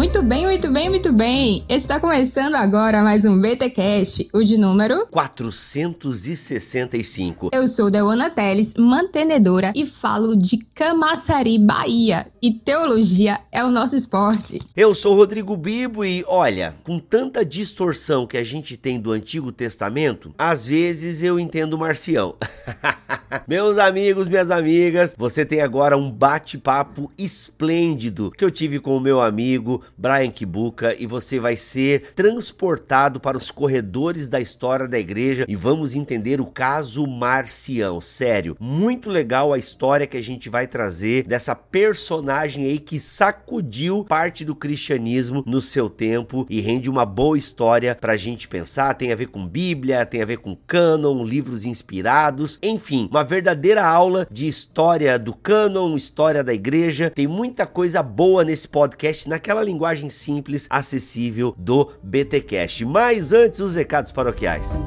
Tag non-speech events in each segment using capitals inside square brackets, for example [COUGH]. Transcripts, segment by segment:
Muito bem, muito bem, muito bem. Está começando agora mais um BTcast, o de número 465. Eu sou Deona Teles, mantenedora e falo de Camaçari, Bahia. E teologia é o nosso esporte. Eu sou Rodrigo Bibo e olha, com tanta distorção que a gente tem do Antigo Testamento, às vezes eu entendo marcião. [LAUGHS] Meus amigos, minhas amigas, você tem agora um bate-papo esplêndido que eu tive com o meu amigo Brian Kibuka e você vai ser transportado para os corredores da história da igreja e vamos entender o caso Marcião. Sério, muito legal a história que a gente vai trazer dessa personagem aí que sacudiu parte do cristianismo no seu tempo e rende uma boa história pra gente pensar. Tem a ver com Bíblia, tem a ver com cânon, livros inspirados, enfim, uma verdadeira aula de história do cânon, história da igreja. Tem muita coisa boa nesse podcast naquela linguagem simples, acessível do BTcast. Mas antes os recados paroquiais.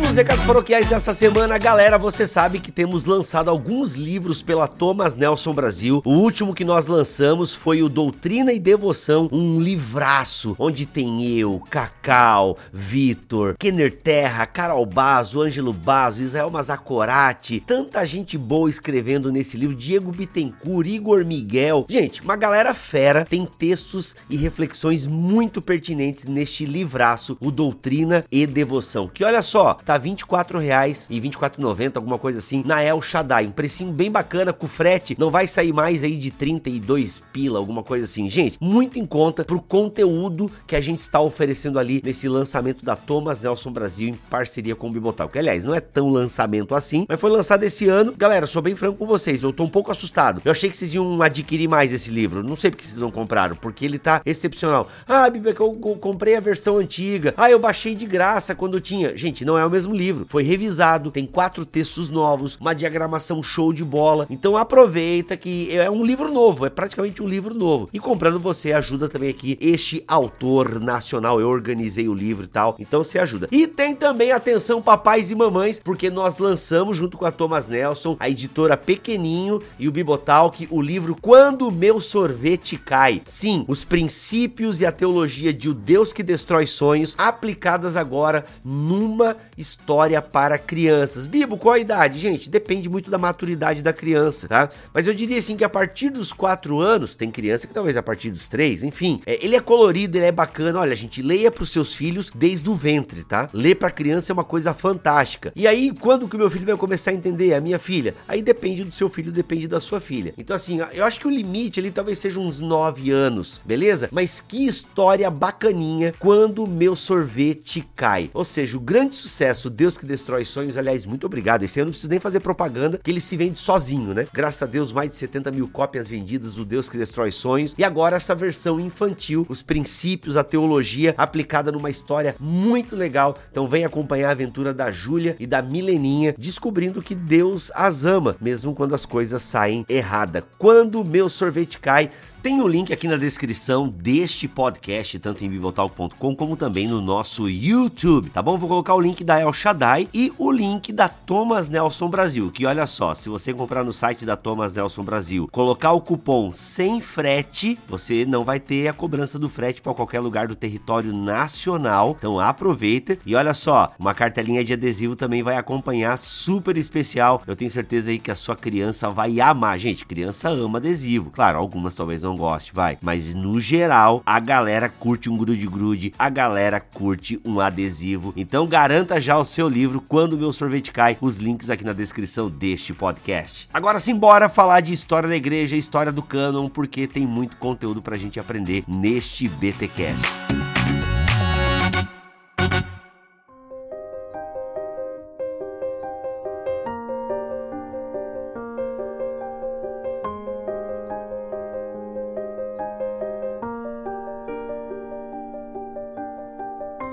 Nos recados paroquiais dessa semana, galera, você sabe que temos lançado alguns livros pela Thomas Nelson Brasil. O último que nós lançamos foi o Doutrina e Devoção, um livraço, onde tem eu, Cacau, Vitor, Kenner Terra, Carol Bazo, Ângelo Bazo, Israel Mazacorati, tanta gente boa escrevendo nesse livro, Diego Bittencourt, Igor Miguel. Gente, uma galera fera, tem textos e reflexões muito pertinentes neste livraço, o Doutrina e Devoção, que olha só, tá R$ 24,00 e R$ 24,90, alguma coisa assim, na El Shaddai. Um precinho bem bacana com frete, não vai sair mais aí de 32 pila, alguma coisa assim. Gente, muito em conta pro conteúdo que a gente está oferecendo ali nesse lançamento da Thomas Nelson Brasil em parceria com o Bibotal. Que aliás, não é tão lançamento assim, mas foi lançado esse ano. Galera, sou bem franco com vocês, eu tô um pouco assustado. Eu achei que vocês iam adquirir mais esse livro. Não sei porque vocês não compraram, porque ele tá excepcional. Ah, Bibi, eu comprei a versão antiga. Ah, eu baixei de graça quando tinha. Gente, não é o mesmo livro. Foi revisado, tem quatro textos novos, uma diagramação show de bola. Então aproveita que é um livro novo, é praticamente um livro novo. E comprando você ajuda também aqui este autor nacional. Eu organizei o livro e tal, então você ajuda. E tem também atenção papais e mamães, porque nós lançamos junto com a Thomas Nelson, a editora Pequeninho e o Bibotalk, o livro Quando Meu Sorvete Cai. Sim, os princípios e a teologia de o Deus que destrói sonhos aplicadas agora numa história para crianças. Bibo, qual a idade? Gente, depende muito da maturidade da criança, tá? Mas eu diria assim que a partir dos 4 anos, tem criança que talvez a partir dos 3, enfim, é, ele é colorido, ele é bacana. Olha, gente, leia para os seus filhos desde o ventre, tá? Ler para criança é uma coisa fantástica. E aí, quando que o meu filho vai começar a entender? A minha filha? Aí depende do seu filho, depende da sua filha. Então, assim, eu acho que o limite ali talvez seja uns 9 anos, beleza? Mas que história bacaninha quando meu sorvete cai. Ou seja, o grande sucesso, Deus que destrói sonhos, aliás, muito obrigado. Esse ano não preciso nem fazer propaganda, que ele se vende sozinho, né? Graças a Deus, mais de 70 mil cópias vendidas do Deus que destrói sonhos. E agora essa versão infantil, os princípios, a teologia aplicada numa história muito legal. Então vem acompanhar a aventura da Júlia e da Mileninha, descobrindo que Deus as ama, mesmo quando as coisas saem errada. Quando meu sorvete cai, tem o link aqui na descrição deste podcast, tanto em bibotalk.com como também no nosso YouTube, tá bom? Vou colocar o link da El Shaddai e o link da Thomas Nelson Brasil, que olha só, se você comprar no site da Thomas Nelson Brasil, colocar o cupom sem frete, você não vai ter a cobrança do frete para qualquer lugar do território nacional. Então aproveita e olha só, uma cartelinha de adesivo também vai acompanhar, super especial. Eu tenho certeza aí que a sua criança vai amar. Gente, criança ama adesivo. Claro, algumas talvez não goste, vai. Mas no geral, a galera curte um grude-grude, a galera curte um adesivo. Então garanta já o seu livro quando o meu sorvete cai. Os links aqui na descrição deste podcast. Agora sim, bora falar de história da igreja, história do cânon, porque tem muito conteúdo pra gente aprender neste BTcast.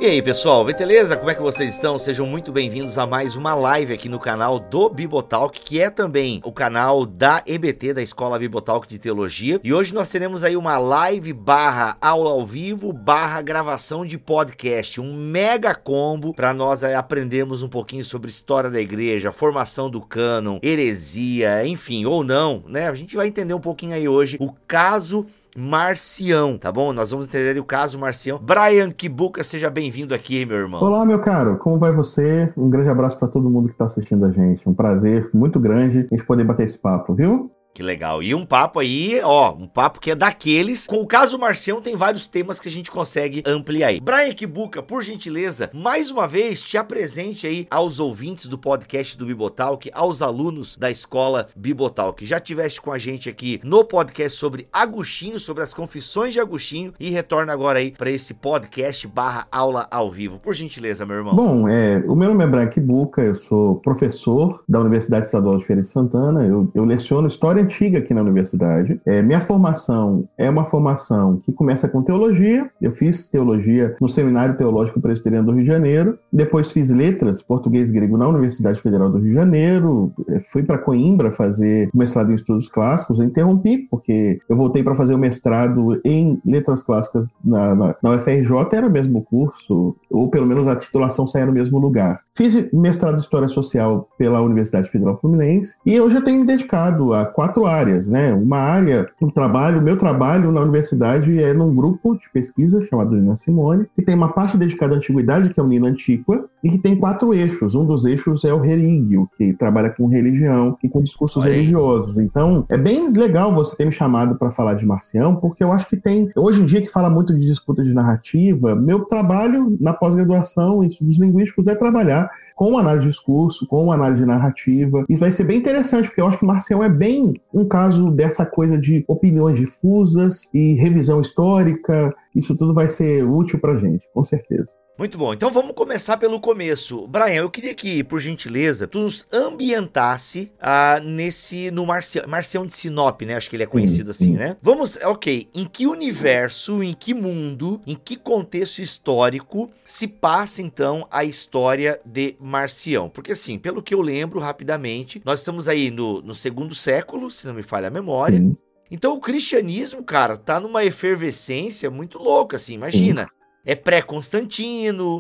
E aí, pessoal, beleza? Como é que vocês estão? Sejam muito bem-vindos a mais uma live aqui no canal do Bibotalk, que é também o canal da EBT, da Escola Bibotalk de Teologia. E hoje nós teremos aí uma live barra aula ao vivo barra gravação de podcast, um mega combo para nós aprendermos um pouquinho sobre história da igreja, formação do cânon, heresia, enfim, ou não, né? A gente vai entender um pouquinho aí hoje o caso Marcião, tá bom? Nós vamos entender o caso Marcião. Brian Kibuka, seja bem-vindo aqui, meu irmão. Olá, meu caro, como vai você? Um grande abraço para todo mundo que está assistindo a gente. Um prazer muito grande a gente poder bater esse papo, viu? Que legal. E um papo aí, ó, um papo que é daqueles. Com o caso Marcião, tem vários temas que a gente consegue ampliar aí. Brian Kibuka, por gentileza, mais uma vez te apresente aí aos ouvintes do podcast do Bibotalk, aos alunos da escola Bibotalk. Já tiveste com a gente aqui no podcast sobre Agostinho, sobre as confissões de Agostinho e retorna agora aí para esse podcast barra aula ao vivo. Por gentileza, meu irmão. Bom, é, o meu nome é Brian Kibuka, eu sou professor da Universidade Estadual de Feira de Santana, eu, eu leciono História antiga aqui na universidade. É, minha formação é uma formação que começa com teologia. Eu fiz teologia no Seminário Teológico Presbiteriano do Rio de Janeiro. Depois fiz letras, português e grego na Universidade Federal do Rio de Janeiro. É, fui para Coimbra fazer mestrado em estudos clássicos. Eu interrompi porque eu voltei para fazer o mestrado em letras clássicas na, na, na UFRJ. Era o mesmo curso, ou pelo menos a titulação saía no mesmo lugar. Fiz mestrado em História Social pela Universidade Federal Fluminense e eu já tenho me dedicado a quatro quatro áreas, né? Uma área, um trabalho, meu trabalho na universidade é num grupo de pesquisa chamado Nina Simone, que tem uma parte dedicada à antiguidade, que é o Nina Antiqua, e que tem quatro eixos. Um dos eixos é o religio, que trabalha com religião e com discursos Aí. religiosos. Então, é bem legal você ter me chamado para falar de Marcião, porque eu acho que tem, hoje em dia que fala muito de disputa de narrativa, meu trabalho na pós-graduação em estudos linguísticos é trabalhar com análise de discurso, com análise de narrativa. Isso vai ser bem interessante, porque eu acho que Marcião é bem um caso dessa coisa de opiniões difusas e revisão histórica. Isso tudo vai ser útil para gente, com certeza. Muito bom, então vamos começar pelo começo. Brian, eu queria que, por gentileza, tu nos ambientasse ah, nesse, no Marcião, Marcião de Sinop, né? Acho que ele é conhecido sim, assim, sim. né? Vamos, ok, em que universo, em que mundo, em que contexto histórico se passa, então, a história de Marcião? Porque, assim, pelo que eu lembro rapidamente, nós estamos aí no, no segundo século, se não me falha a memória, sim. Então o cristianismo, cara, tá numa efervescência muito louca, assim, imagina. É pré-Constantino.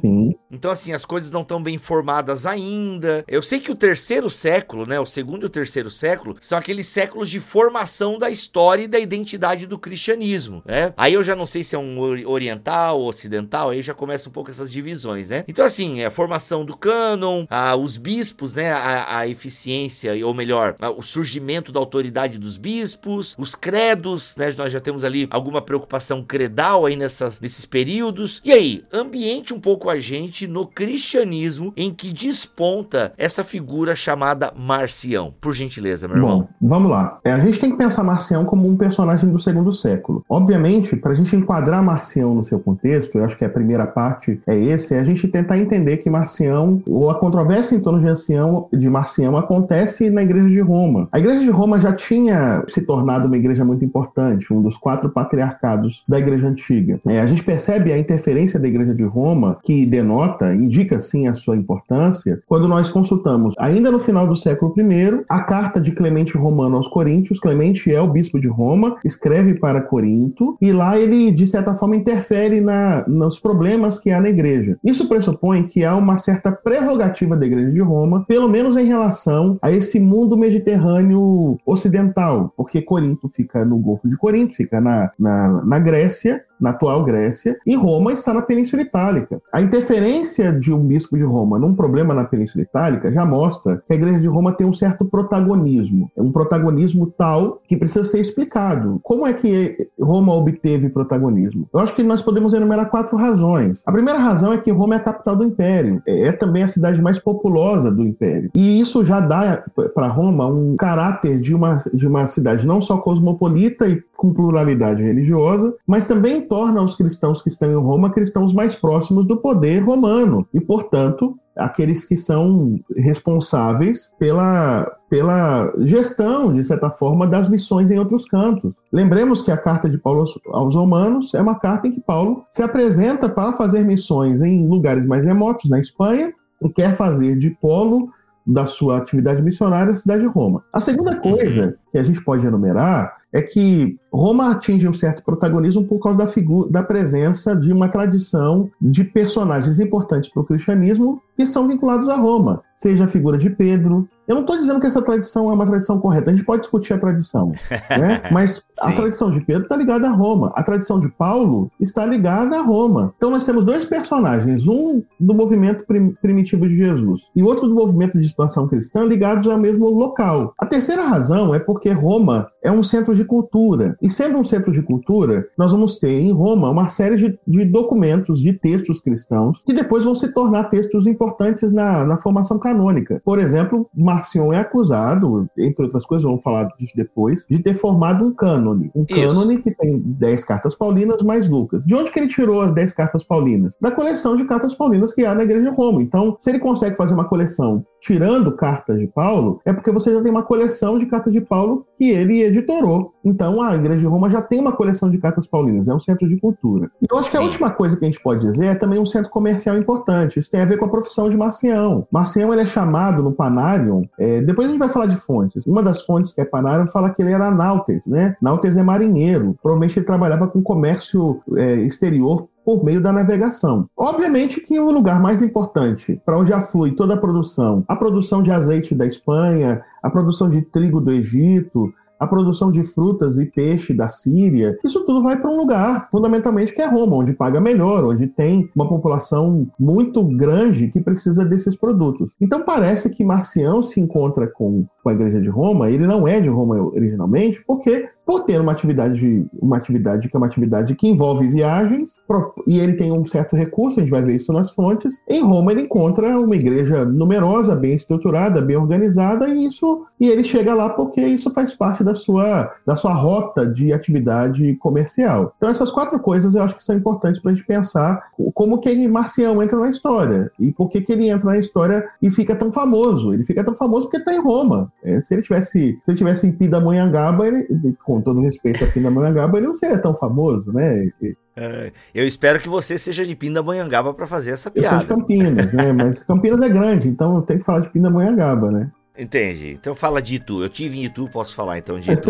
Então, assim, as coisas não estão bem formadas ainda. Eu sei que o terceiro século, né? O segundo e o terceiro século são aqueles séculos de formação da história e da identidade do cristianismo, né? Aí eu já não sei se é um oriental ou ocidental, aí já começa um pouco essas divisões, né? Então, assim, é a formação do cânon, a, os bispos, né? A, a eficiência, ou melhor, a, o surgimento da autoridade dos bispos, os credos, né? Nós já temos ali alguma preocupação credal aí nessas, nesses períodos. E aí, ambiente um pouco a gente no cristianismo em que desponta essa figura chamada Marcião. Por gentileza, meu irmão. Bom, vamos lá. É, a gente tem que pensar Marcião como um personagem do segundo século. Obviamente, para a gente enquadrar Marcião no seu contexto, eu acho que a primeira parte é esse, é a gente tentar entender que Marcião, ou a controvérsia em torno de Marcião, de Marcião acontece na Igreja de Roma. A Igreja de Roma já tinha se tornado uma igreja muito importante, um dos quatro patriarcados da Igreja Antiga. É, a gente percebe a interferência interferência da Igreja de Roma, que denota, indica sim a sua importância, quando nós consultamos, ainda no final do século I, a carta de Clemente Romano aos Coríntios. Clemente é o bispo de Roma, escreve para Corinto, e lá ele, de certa forma, interfere na, nos problemas que há na igreja. Isso pressupõe que há uma certa prerrogativa da Igreja de Roma, pelo menos em relação a esse mundo mediterrâneo ocidental, porque Corinto fica no Golfo de Corinto, fica na, na, na Grécia, na atual Grécia, e Roma está na Península Itálica. A interferência de um bispo de Roma num problema na Península Itálica já mostra que a Igreja de Roma tem um certo protagonismo, é um protagonismo tal que precisa ser explicado. Como é que Roma obteve protagonismo? Eu acho que nós podemos enumerar quatro razões. A primeira razão é que Roma é a capital do Império, é também a cidade mais populosa do Império, e isso já dá para Roma um caráter de uma, de uma cidade não só cosmopolita e com pluralidade religiosa, mas também torna os cristãos que estão em Roma cristãos mais próximos do poder romano e, portanto, aqueles que são responsáveis pela, pela gestão, de certa forma, das missões em outros cantos. Lembremos que a carta de Paulo aos Romanos é uma carta em que Paulo se apresenta para fazer missões em lugares mais remotos, na Espanha, e quer fazer de polo da sua atividade missionária a cidade de Roma. A segunda coisa que a gente pode enumerar é que Roma atinge um certo protagonismo por causa da, figura, da presença de uma tradição de personagens importantes para o cristianismo que são vinculados a Roma, seja a figura de Pedro. Eu não estou dizendo que essa tradição é uma tradição correta, a gente pode discutir a tradição, [LAUGHS] né? mas a tradição de Pedro está ligada a Roma, a tradição de Paulo está ligada a Roma. Então nós temos dois personagens, um do movimento prim primitivo de Jesus e outro do movimento de expansão cristã ligados ao mesmo local. A terceira razão é porque Roma é um centro de cultura. E sendo um centro de cultura, nós vamos ter em Roma uma série de, de documentos, de textos cristãos, que depois vão se tornar textos importantes na, na formação canônica. Por exemplo, Marcion é acusado, entre outras coisas, vamos falar disso depois, de ter formado um cânone. Um cânone que tem 10 cartas paulinas mais Lucas. De onde que ele tirou as 10 cartas paulinas? Da coleção de cartas paulinas que há na Igreja de Roma. Então, se ele consegue fazer uma coleção tirando cartas de Paulo, é porque você já tem uma coleção de cartas de Paulo que ele editorou. Então a Igreja de Roma já tem uma coleção de cartas paulinas, é um centro de cultura. Então acho que a última coisa que a gente pode dizer é também um centro comercial importante. Isso tem a ver com a profissão de Marcião. Marcião ele é chamado no Panarion, é, depois a gente vai falar de fontes. Uma das fontes que é Panarion fala que ele era nautes, né? Nautes é marinheiro. Provavelmente ele trabalhava com comércio é, exterior por meio da navegação. Obviamente que o lugar mais importante para onde aflui toda a produção, a produção de azeite da Espanha, a produção de trigo do Egito, a produção de frutas e peixe da Síria, isso tudo vai para um lugar, fundamentalmente, que é Roma, onde paga melhor, onde tem uma população muito grande que precisa desses produtos. Então parece que Marcião se encontra com, com a igreja de Roma, ele não é de Roma originalmente, porque por ter uma atividade, uma atividade que é uma atividade que envolve viagens, e ele tem um certo recurso, a gente vai ver isso nas fontes. Em Roma ele encontra uma igreja numerosa, bem estruturada, bem organizada, e isso e ele chega lá porque isso faz parte da sua, da sua rota de atividade comercial. Então essas quatro coisas eu acho que são importantes para a gente pensar como que Marcião entra na história e por que, que ele entra na história e fica tão famoso. Ele fica tão famoso porque está em Roma. É, se ele tivesse se ele tivesse em Pindamonhangaba, ele, com todo respeito a Pindamonhangaba, ele não seria tão famoso, né? É, eu espero que você seja de Pindamonhangaba para fazer essa piada. Eu sou de Campinas, né? [LAUGHS] Mas Campinas é grande, então tem que falar de Pindamonhangaba, né? Entendi. Então fala de Itu. Eu tive em Itu, posso falar então de [LAUGHS] Itu.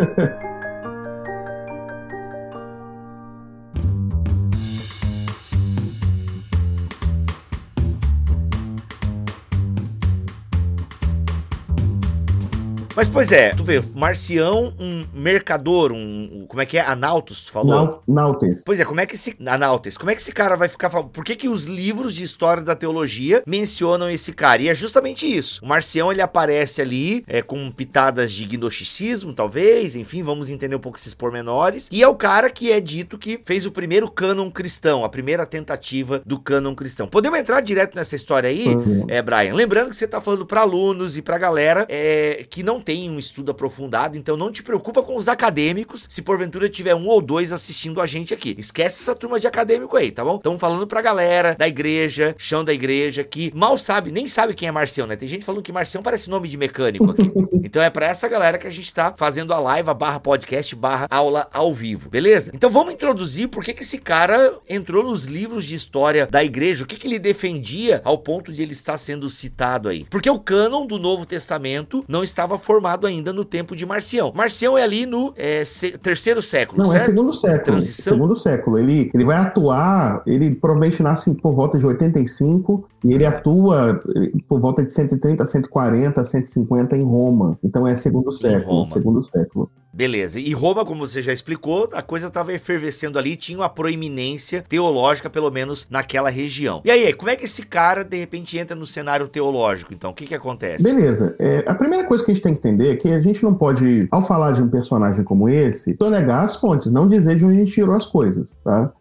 Mas, pois é, tu vê, Marcião, um mercador, um. Como é que é? Anautos, falou? Nautes. Pois é, como é que esse. Anautes, como é que esse cara vai ficar. Por que, que os livros de história da teologia mencionam esse cara? E é justamente isso. O Marcião, ele aparece ali é, com pitadas de gnosticismo, talvez, enfim, vamos entender um pouco esses pormenores. E é o cara que é dito que fez o primeiro cânon cristão, a primeira tentativa do cânon cristão. Podemos entrar direto nessa história aí, uhum. é, Brian? Lembrando que você tá falando para alunos e pra galera é, que não tem um estudo aprofundado, então não te preocupa com os acadêmicos se porventura tiver um ou dois assistindo a gente aqui. Esquece essa turma de acadêmico aí, tá bom? Estamos falando pra galera da igreja, chão da igreja, que mal sabe, nem sabe quem é Marcião, né? Tem gente falando que Marcião parece nome de mecânico aqui. [LAUGHS] então é pra essa galera que a gente tá fazendo a live, a barra podcast, barra aula ao vivo, beleza? Então vamos introduzir por que, que esse cara entrou nos livros de história da igreja, o que, que ele defendia ao ponto de ele estar sendo citado aí. Porque o cânon do Novo Testamento não estava formado formado ainda no tempo de Marcião. Marcião é ali no é, terceiro século, Não, é certo? é segundo século. Transição? Segundo século. Ele, ele vai atuar, ele provavelmente nasce por volta de 85 e ele atua por volta de 130, 140, 150 em Roma. Então é segundo século. Segundo século. Beleza. E Roma, como você já explicou, a coisa estava efervescendo ali, tinha uma proeminência teológica, pelo menos naquela região. E aí, como é que esse cara, de repente, entra no cenário teológico? Então, o que que acontece? Beleza. É, a primeira coisa que a gente tem que entender é que a gente não pode, ao falar de um personagem como esse, sonegar as fontes, não dizer de onde a gente tirou as coisas, tá?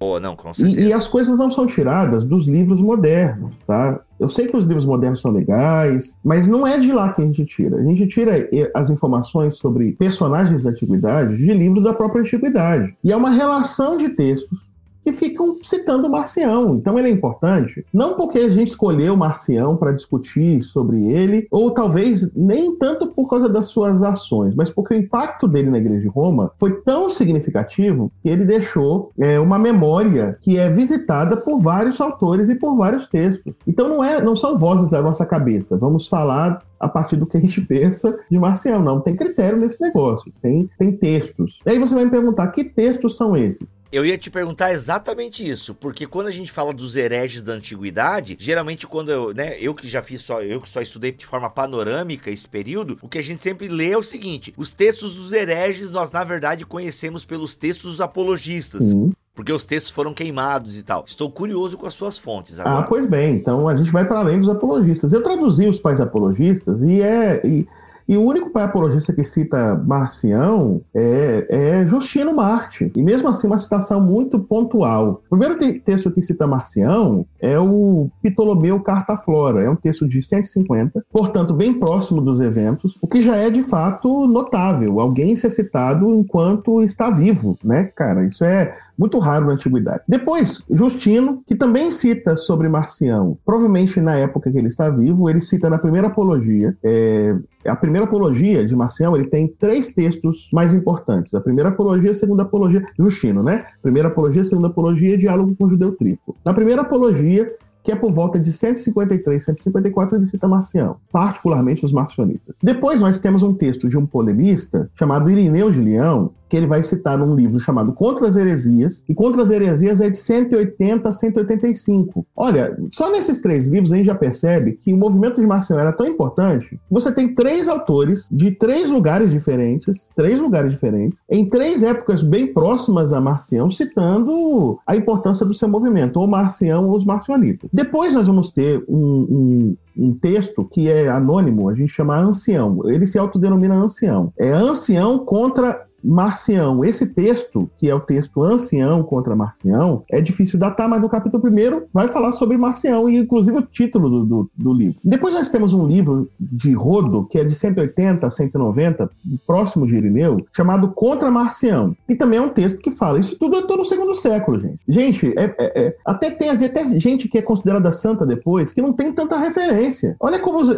Oh, não, com certeza. E, e, as coisas não são tiradas dos livros modernos, tá? Eu sei que os livros modernos são legais, mas não é de lá que a gente tira. A gente tira as informações sobre personagens da antiguidade de livros da própria antiguidade. E é uma relação de textos que ficam citando Marcião. Então ele é importante, não porque a gente escolheu Marcião para discutir sobre ele, ou talvez nem tanto por causa das suas ações, mas porque o impacto dele na Igreja de Roma foi tão significativo que ele deixou é, uma memória que é visitada por vários autores e por vários textos. Então não, é, não são vozes da nossa cabeça. Vamos falar a partir do que a gente pensa de Marcial. Não, tem critério nesse negócio, tem, tem textos. E aí você vai me perguntar, que textos são esses? Eu ia te perguntar exatamente isso, porque quando a gente fala dos hereges da antiguidade, geralmente quando eu, né, eu que já fiz só, eu que só estudei de forma panorâmica esse período, o que a gente sempre lê é o seguinte: os textos dos hereges nós na verdade conhecemos pelos textos dos apologistas. Sim porque os textos foram queimados e tal. Estou curioso com as suas fontes agora. Ah, pois bem. Então a gente vai para além dos apologistas. Eu traduzi os pais apologistas e é. E e o único pai apologista que cita Marcião é, é Justino Marte. E mesmo assim, uma citação muito pontual. O primeiro te texto que cita Marcião é o Ptolomeu Carta Flora. É um texto de 150, portanto, bem próximo dos eventos, o que já é de fato notável. Alguém ser citado enquanto está vivo, né, cara? Isso é muito raro na antiguidade. Depois, Justino, que também cita sobre Marcião, provavelmente na época que ele está vivo, ele cita na primeira apologia. É, a primeira apologia de Marcião, ele tem três textos mais importantes. A primeira apologia, a segunda apologia, Justino, né? Primeira apologia, segunda apologia, diálogo com o judeu trifo. Na primeira apologia, que é por volta de 153, 154, ele cita Marcião, particularmente os marcionitas. Depois nós temos um texto de um polemista chamado Irineu de Leão, que ele vai citar num livro chamado Contra as Heresias, e Contra as Heresias é de 180 a 185. Olha, só nesses três livros a gente já percebe que o movimento de Marcião era tão importante você tem três autores de três lugares diferentes, três lugares diferentes, em três épocas bem próximas a Marcião, citando a importância do seu movimento, ou Marcião ou os marcionitas. Depois nós vamos ter um, um, um texto que é anônimo, a gente chama ancião. Ele se autodenomina ancião. É ancião contra Marcião. Esse texto, que é o texto Ancião contra Marcião, é difícil datar, mas no capítulo 1 vai falar sobre Marcião, e inclusive o título do, do, do, livro. Depois nós temos um livro de Rodo, que é de 180 a 190, próximo de Irineu, chamado Contra Marcião. E também é um texto que fala. Isso tudo é todo no segundo século, gente. Gente, é, é, é, até tem até gente que é considerada santa depois, que não tem tanta referência. Olha como. [LAUGHS]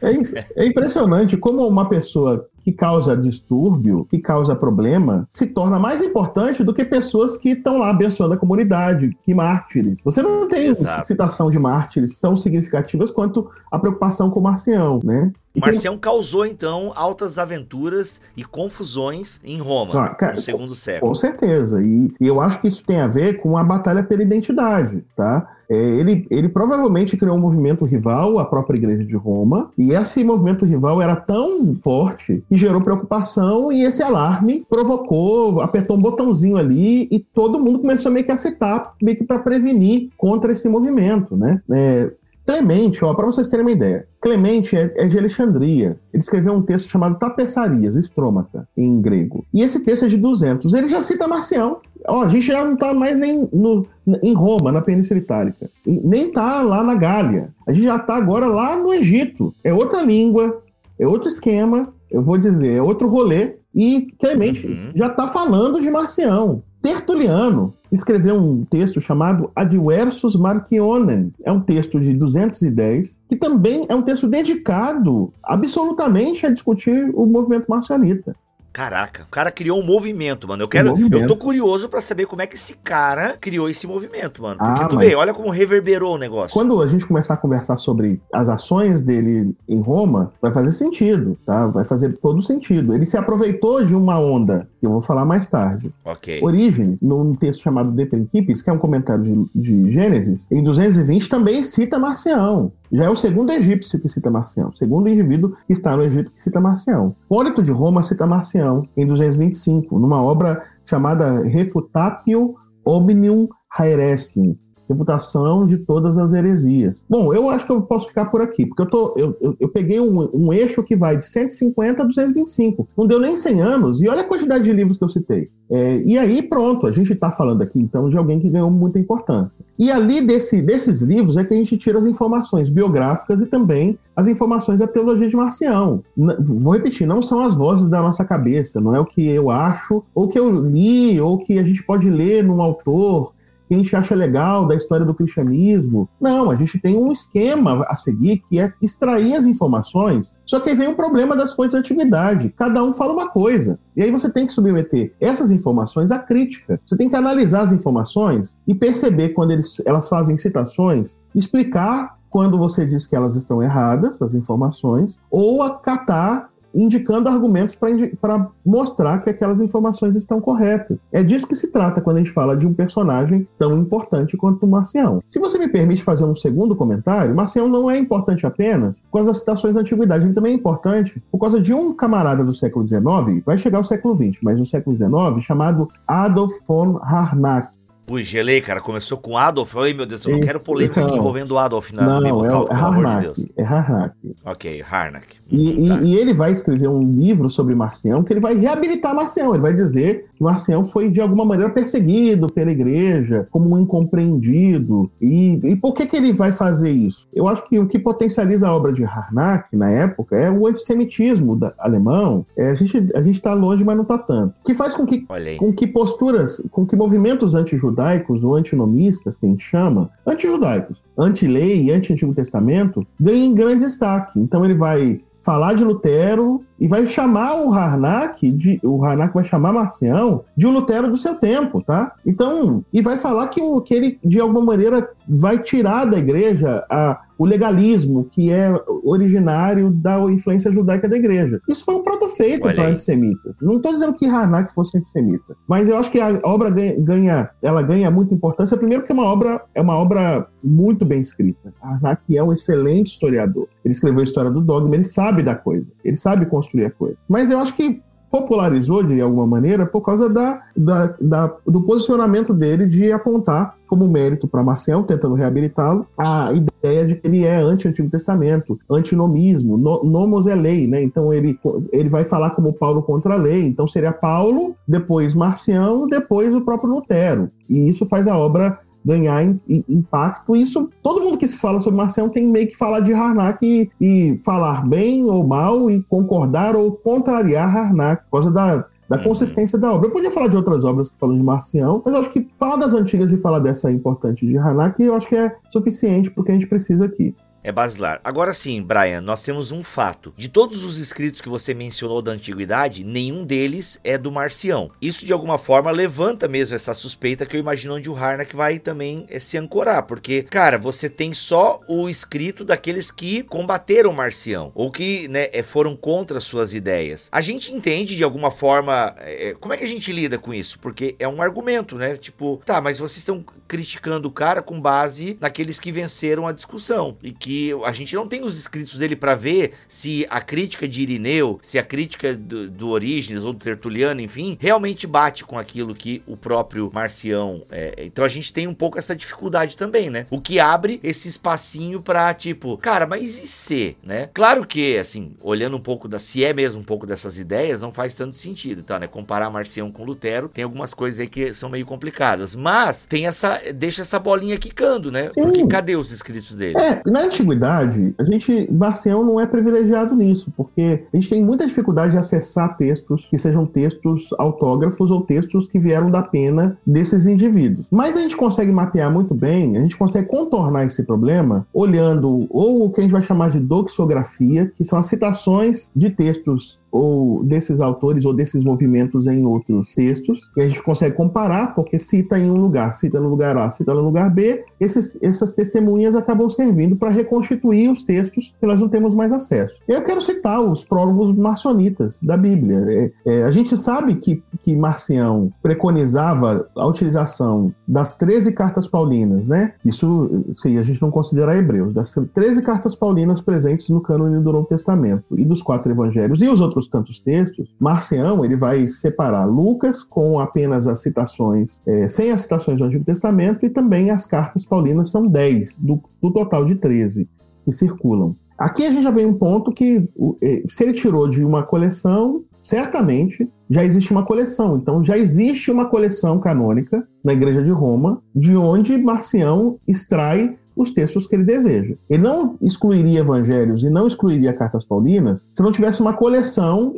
É, é, é impressionante como uma pessoa que causa distúrbio, que causa problema, se torna mais importante do que pessoas que estão lá abençoando a comunidade, que mártires. Você não tem Exato. citação de mártires tão significativas quanto a preocupação com o Marcião, né? Marcião tem... causou, então, altas aventuras e confusões em Roma, ah, cara, no segundo século. Com certeza. E, e, eu acho que isso tem a ver com a batalha pela identidade, tá? É, ele, ele provavelmente criou um movimento rival à própria igreja de Roma, e esse movimento rival era tão forte que gerou preocupação, e esse alarme provocou, apertou um botãozinho ali, e todo mundo começou meio que a citar, meio que para prevenir contra esse movimento, né? É, Clemente, ó, para vocês terem uma ideia, Clemente é, é, de Alexandria. Ele escreveu um texto chamado Tapeçarias, Estrômata, em grego. E esse texto é de 200. Ele já cita Marcião. Ó, a gente já não está mais nem no, em Roma, na Península Itálica. Nem está lá na Gália. A gente já está agora lá no Egito. É outra língua, é outro esquema, eu vou dizer, é outro rolê. E Clemente uhum. já está falando de Marcião. Tertuliano escreveu um texto chamado Adversus Marcionem. É um texto de 210, que também é um texto dedicado absolutamente a discutir o movimento marcionita. Caraca, o cara criou um movimento, mano. Eu quero. Um eu tô curioso para saber como é que esse cara criou esse movimento, mano. Porque ah, tu vê, olha como reverberou o negócio. Quando a gente começar a conversar sobre as ações dele em Roma, vai fazer sentido, tá? Vai fazer todo sentido. Ele se aproveitou de uma onda, que eu vou falar mais tarde. Ok. Origem, num texto chamado De Principis, que é um comentário de, de Gênesis, em 220 também cita Marcião. Já é o segundo egípcio que cita Marcião, o segundo indivíduo que está no Egito que cita Marcião. Polito de Roma cita Marcião em 225, numa obra chamada Refutatio Omnium Haeresium, refutação de todas as heresias. Bom, eu acho que eu posso ficar por aqui, porque eu, tô, eu, eu, eu peguei um, um, eixo que vai de 150 a 225. Não deu nem 100 anos, e olha a quantidade de livros que eu citei. É, e aí, pronto, a gente está falando aqui, então, de alguém que ganhou muita importância. E ali desse, desses livros é que a gente tira as informações biográficas e também as informações da teologia de Marcião. Vou repetir, não são as vozes da nossa cabeça, não é o que eu acho, ou que eu li, ou que a gente pode ler num autor, que a gente acha legal da história do cristianismo. Não, a gente tem um esquema a seguir que é extrair as informações. Só que aí vem o problema das fontes de atividade. Cada um fala uma coisa. E aí você tem que submeter essas informações à crítica. Você tem que analisar as informações e perceber quando eles, elas fazem citações, explicar quando você diz que elas estão erradas, as informações, ou acatar indicando argumentos para mostrar que aquelas informações estão corretas. É disso que se trata quando a gente fala de um personagem tão importante quanto o Marcião. Se você me permite fazer um segundo comentário, Marcião não é importante apenas causa das citações da antiguidade, ele também é importante por causa de um camarada do século XIX, vai chegar ao século XX, mas no século XIX, chamado Adolf von Harnack. Ui, gelei, cara. Começou com Adolf. Ai, meu Deus, eu não quero polêmica aqui envolvendo Adolf na, não, meu local, é, é Harnack, de É Harnack. Ok, Harnack. E, tá. e, e, ele vai escrever um livro sobre Marcião que ele vai reabilitar Marcião. Ele vai dizer que Marcião foi, de alguma maneira, perseguido pela igreja, como um incompreendido. E, e por que, que ele vai fazer isso? Eu acho que o que potencializa a obra de Harnack, na época, é o antissemitismo da, alemão. É, a gente a está longe, mas não está tanto. Que faz com que, com que posturas, com que movimentos anti-judaicos antijudaicos ou antinomistas, que a gente chama, antijudaicos, anti-lei e anti-Antigo Testamento, ganhem grande destaque. Então ele vai falar de Lutero e vai chamar o Harnack, de, o Harnack vai chamar Marcião de um Lutero do seu tempo, tá? Então, e vai falar que, o, que ele, de alguma maneira, vai tirar da igreja a, o legalismo que é originário da influência judaica da igreja. Isso foi um prato feito para antissemitas. Não estou dizendo que Harnack fosse antissemita, mas eu acho que a obra ganha, ganha, ela ganha muita importância, primeiro que é uma obra, é uma obra muito bem escrita. Harnack é um excelente historiador. Ele escreveu a história do dogma, ele sabe da coisa, ele sabe construir a coisa. Mas eu acho que popularizou de alguma maneira por causa da, da, da, do posicionamento dele de apontar como mérito para Marcial, tentando reabilitá-lo, a ideia de que ele é anti-Antigo Testamento, antinomismo, no, nomos é lei, né? Então ele, ele vai falar como Paulo contra a lei, então seria Paulo, depois Marcião, depois o próprio Lutero. E isso faz a obra ganhar in, in, impacto. Isso, todo mundo que se fala sobre Marcião tem meio que falar de Harnack e, e falar bem ou mal e concordar ou contrariar Harnack, por causa da, da uhum. consistência da obra. Eu podia falar de outras obras que falam de Marcião, mas eu acho que falar das antigas e falar dessa importante de Harnack, eu acho que é suficiente porque a gente precisa aqui é basilar. Agora sim, Brian, nós temos um fato. De todos os escritos que você mencionou da antiguidade, nenhum deles é do Marcião. Isso de alguma forma levanta mesmo essa suspeita que eu imagino onde o Harnack vai também é, se ancorar, porque, cara, você tem só o escrito daqueles que combateram Marcião ou que, né, é, foram contra suas ideias. A gente entende de alguma forma, é, como é que a gente lida com isso? Porque é um argumento, né? Tipo, tá, mas vocês estão criticando o cara com base naqueles que venceram a discussão e que a gente não tem os escritos dele para ver se a crítica de Irineu, se a crítica do, do Orígenes ou do Tertuliano, enfim, realmente bate com aquilo que o próprio Marcião. É, então a gente tem um pouco essa dificuldade também, né? O que abre esse espacinho pra, tipo, cara, mas e se, né? Claro que, assim, olhando um pouco da. Se é mesmo um pouco dessas ideias, não faz tanto sentido, tá, né? Comparar Marcião com Lutero, tem algumas coisas aí que são meio complicadas. Mas tem essa. Deixa essa bolinha quicando, né? Sim. Porque cadê os escritos dele? É, na antiguidade, a gente, Marcião não é privilegiado nisso, porque a gente tem muita dificuldade de acessar textos que sejam textos autógrafos ou textos que vieram da pena desses indivíduos. Mas a gente consegue mapear muito bem, a gente consegue contornar esse problema olhando ou o que a gente vai chamar de doxografia, que são as citações de textos ou desses autores ou desses movimentos em outros textos, e a gente consegue comparar, porque cita em um lugar, cita no lugar A, cita no lugar B, esses, essas testemunhas acabam servindo para reconstituir os textos que nós não temos mais acesso. Eu quero citar os prólogos marcionitas da Bíblia. É, é, a gente sabe que, que Marcião preconizava a utilização das 13 cartas paulinas, né? Isso, se a gente não considerar hebreus, das 13 cartas paulinas presentes no cânone do Novo Testamento e dos quatro evangelhos e os outros outros tantos textos, Marcião ele vai separar Lucas com apenas as citações, é, sem as citações do Antigo Testamento, e também as cartas paulinas são 10, do, do total de 13 que circulam. Aqui a gente já vem um ponto que, é, se ele tirou de uma coleção, certamente já existe uma coleção. Então já existe uma coleção canônica na Igreja de Roma, de onde Marcião extrai os textos que ele deseja. Ele não excluiria evangelhos e não excluiria cartas paulinas se não tivesse uma coleção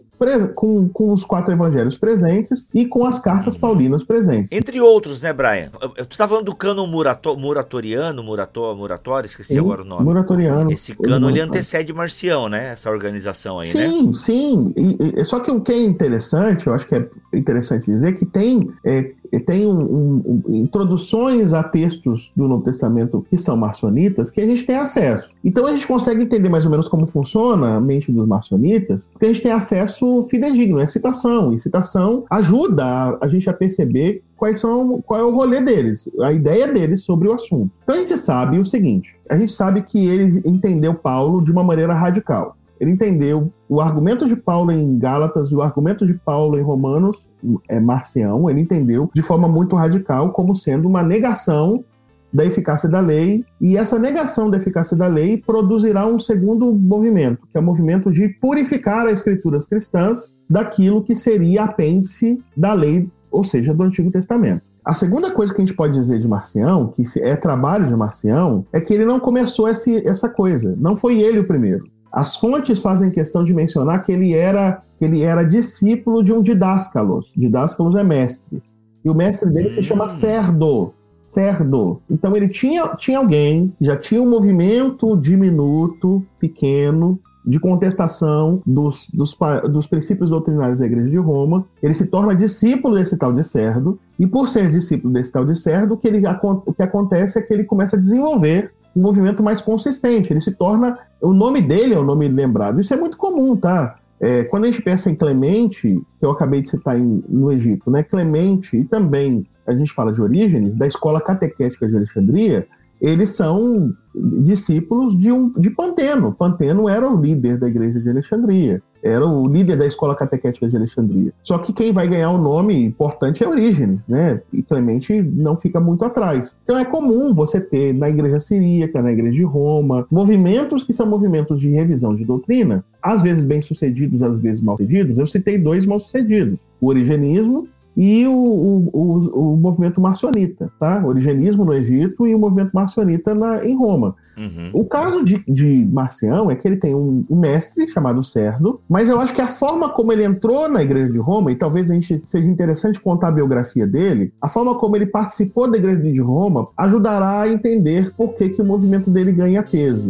com, com os quatro evangelhos presentes e com as cartas paulinas presentes. Entre outros, né, Brian? Tu tá falando do cânon murato, muratoriano, murator, muratório, esqueci Sim, agora o nome. Muratoriano. Esse cânon, ele antecede Marcião, né? Essa organização aí, sim, né? Sim, sim. Só que o que é interessante, eu acho que é interessante dizer, que tem é, tem um, um, um, introduções a textos do Novo Testamento que são marcionitas que a gente tem acesso. Então a gente consegue entender mais ou menos como funciona a mente dos marcionitas, porque a gente tem acesso fidedigno, é citação. E citação ajuda a, a gente a perceber quais são, qual é o rolê deles, a ideia deles sobre o assunto. Então a gente sabe o seguinte: a gente sabe que ele entendeu Paulo de uma maneira radical. Ele entendeu o argumento de Paulo em Gálatas e o argumento de Paulo em Romanos, é Marcião, ele entendeu de forma muito radical como sendo uma negação da eficácia da lei, e essa negação da eficácia da lei produzirá um segundo movimento, que é o movimento de purificar as escrituras cristãs daquilo que seria apêndice da lei, ou seja, do Antigo Testamento. A segunda coisa que a gente pode dizer de Marcião, que é trabalho de Marcião, é que ele não começou esse, essa coisa. Não foi ele o primeiro. As fontes fazem questão de mencionar que ele era, que ele era discípulo de um didáscalos. Didáscalos é mestre. E o mestre dele se chama hum. Cerdo. Cerdo. Então ele tinha, tinha alguém, já tinha um movimento diminuto, pequeno, de contestação dos, dos, dos, princípios doutrinários da Igreja de Roma. Ele se torna discípulo desse tal de Cerdo, e por ser discípulo desse tal de Cerdo, o que, ele, o que acontece é que ele começa a desenvolver um movimento mais consistente. Ele se torna. O nome dele é o nome lembrado. Isso é muito comum, tá? É, quando a gente pensa em Clemente, que eu acabei de citar em, no Egito, né? Clemente e também a gente fala de Orígenes, da escola catequética de Alexandria, eles são discípulos de, um, de Panteno. Panteno era o líder da igreja de Alexandria, era o líder da escola catequética de Alexandria. Só que quem vai ganhar o nome importante é Orígenes, né? E Clemente não fica muito atrás. Então é comum você ter na igreja siríaca, na igreja de Roma, movimentos que são movimentos de revisão de doutrina, às vezes bem-sucedidos, às vezes mal-sucedidos. Eu citei dois mal-sucedidos: o origenismo e o, o, o, movimento marcionita, tá? O origenismo no Egito e o movimento marcionita na, em Roma. Uhum. O caso de, de Marcião é que ele tem um, um, mestre chamado Cerdo, mas eu acho que a forma como ele entrou na igreja de Roma, e talvez a gente seja interessante contar a biografia dele, a forma como ele participou da igreja de Roma ajudará a entender por que, que o movimento dele ganha peso.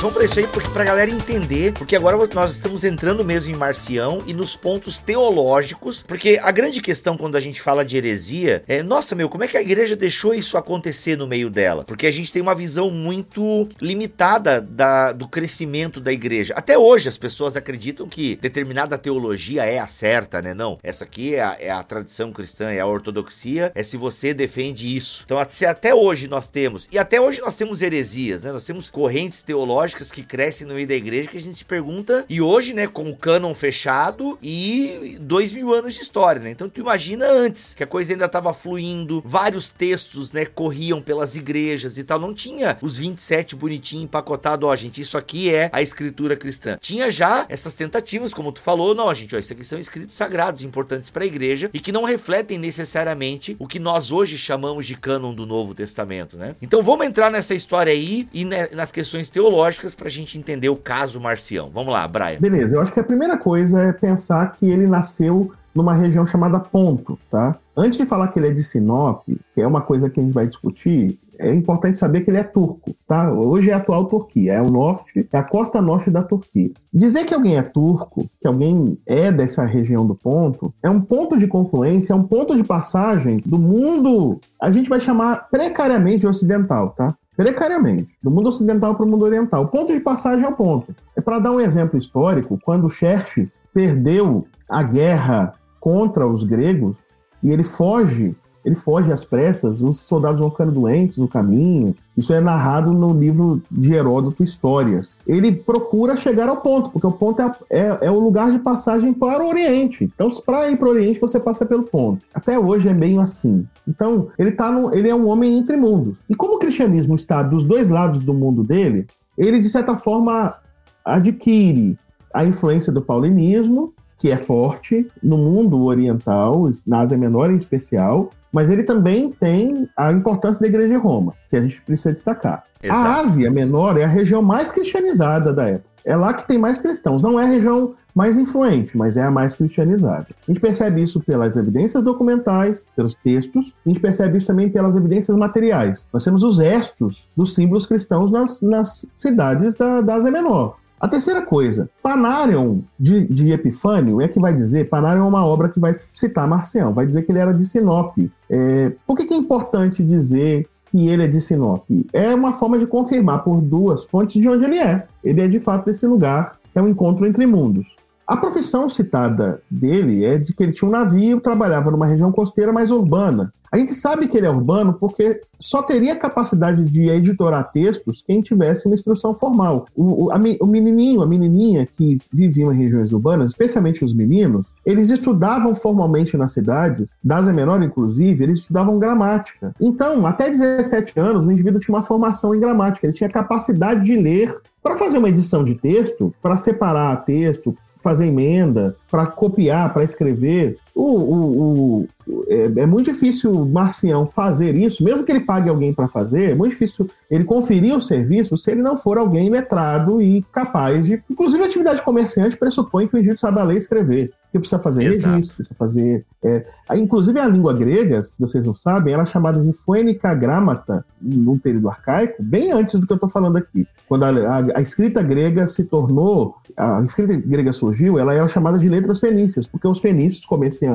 Vamos pra isso aí, porque pra galera entender, porque agora nós estamos entrando mesmo em Marcião e nos pontos teológicos, porque a grande questão quando a gente fala de heresia é, nossa, meu, como é que a igreja deixou isso acontecer no meio dela? Porque a gente tem uma visão muito limitada da, do crescimento da igreja. Até hoje as pessoas acreditam que determinada teologia é a certa, né? Não, essa aqui é a, é a tradição cristã, é a ortodoxia, é se você defende isso. Então, se até hoje nós temos, e até hoje nós temos heresias, né? Nós temos correntes teológicas teológicas que crescem no meio da igreja que a gente se pergunta, e hoje, né, com o cânon fechado e dois mil anos de história, né? Então tu imagina antes, que a coisa ainda estava fluindo, vários textos, né, corriam pelas igrejas e tal, não tinha os 27 bonitinho empacotado, ó, gente, isso aqui é a escritura cristã. Tinha já essas tentativas, como tu falou, não, gente, ó, isso aqui são escritos sagrados, importantes para a igreja e que não refletem necessariamente o que nós hoje chamamos de cânon do Novo Testamento, né? Então vamos entrar nessa história aí e nas questões teológicas para a gente entender o caso Marcião. Vamos lá, Brian. Beleza, eu acho que a primeira coisa é pensar que ele nasceu numa região chamada Ponto, tá? Antes de falar que ele é de Sinop, que é uma coisa que a gente vai discutir, é importante saber que ele é turco, tá? Hoje é a atual Turquia, é o norte, é a costa norte da Turquia. Dizer que alguém é turco, que alguém é dessa região do ponto, é um ponto de confluência, é um ponto de passagem do mundo, a gente vai chamar precariamente ocidental, tá? Precariamente, do mundo ocidental para o mundo oriental. O ponto de passagem é o ponto. É para dar um exemplo histórico, quando Xerxes perdeu a guerra contra os gregos e ele foge ele foge às pressas, os soldados vão ficando doentes no caminho. Isso é narrado no livro de Heródoto Histórias. Ele procura chegar ao ponto, porque o ponto é, é, é o lugar de passagem para o Oriente. Então, para ir para o Oriente, você passa pelo ponto. Até hoje é meio assim. Então, ele, tá no, ele é um homem entre mundos. E como o cristianismo está dos dois lados do mundo dele, ele, de certa forma, adquire a influência do paulinismo, que é forte no mundo oriental, na Ásia Menor em especial, mas ele também tem a importância da Igreja de Roma, que a gente precisa destacar. Exato. A Ásia Menor é a região mais cristianizada da época. É lá que tem mais cristãos. Não é a região mais influente, mas é a mais cristianizada. A gente percebe isso pelas evidências documentais, pelos textos, a gente percebe isso também pelas evidências materiais. Nós temos os restos dos símbolos cristãos nas, nas cidades da, da Ásia Menor. A terceira coisa, Panarion de, de, Epifânio é que vai dizer, Panarion é uma obra que vai citar Marcião, vai dizer que ele era de Sinop. É, por que, que é importante dizer que ele é de Sinop? É uma forma de confirmar por duas fontes de onde ele é. Ele é de fato desse lugar, é um encontro entre mundos. A profissão citada dele é de que ele tinha um navio, trabalhava numa região costeira mais urbana. A gente sabe que ele é urbano porque só teria capacidade de editorar textos quem tivesse uma instrução formal. O, o, a, o menininho, a menininha que viviam em regiões urbanas, especialmente os meninos, eles estudavam formalmente nas cidades, da Ásia Menor inclusive, eles estudavam gramática. Então, até 17 anos, o indivíduo tinha uma formação em gramática, ele tinha capacidade de ler para fazer uma edição de texto, para separar texto, fazer emenda, para copiar, para escrever. O, o, o é, é, muito difícil o Marcião fazer isso, mesmo que ele pague alguém para fazer, é muito difícil ele conferir o serviço se ele não for alguém letrado e capaz de. Inclusive, a atividade comerciante pressupõe que o indivíduo sabe a ler e escrever. Que precisa fazer Exato. registro, precisa fazer. É, inclusive, a língua grega, se vocês não sabem, ela é chamada de Phoenica Grammata no período arcaico, bem antes do que eu estou falando aqui. Quando a, a, a, escrita grega se tornou. A escrita grega surgiu, ela é chamada de letras fenícias, porque os fenícios comerciantes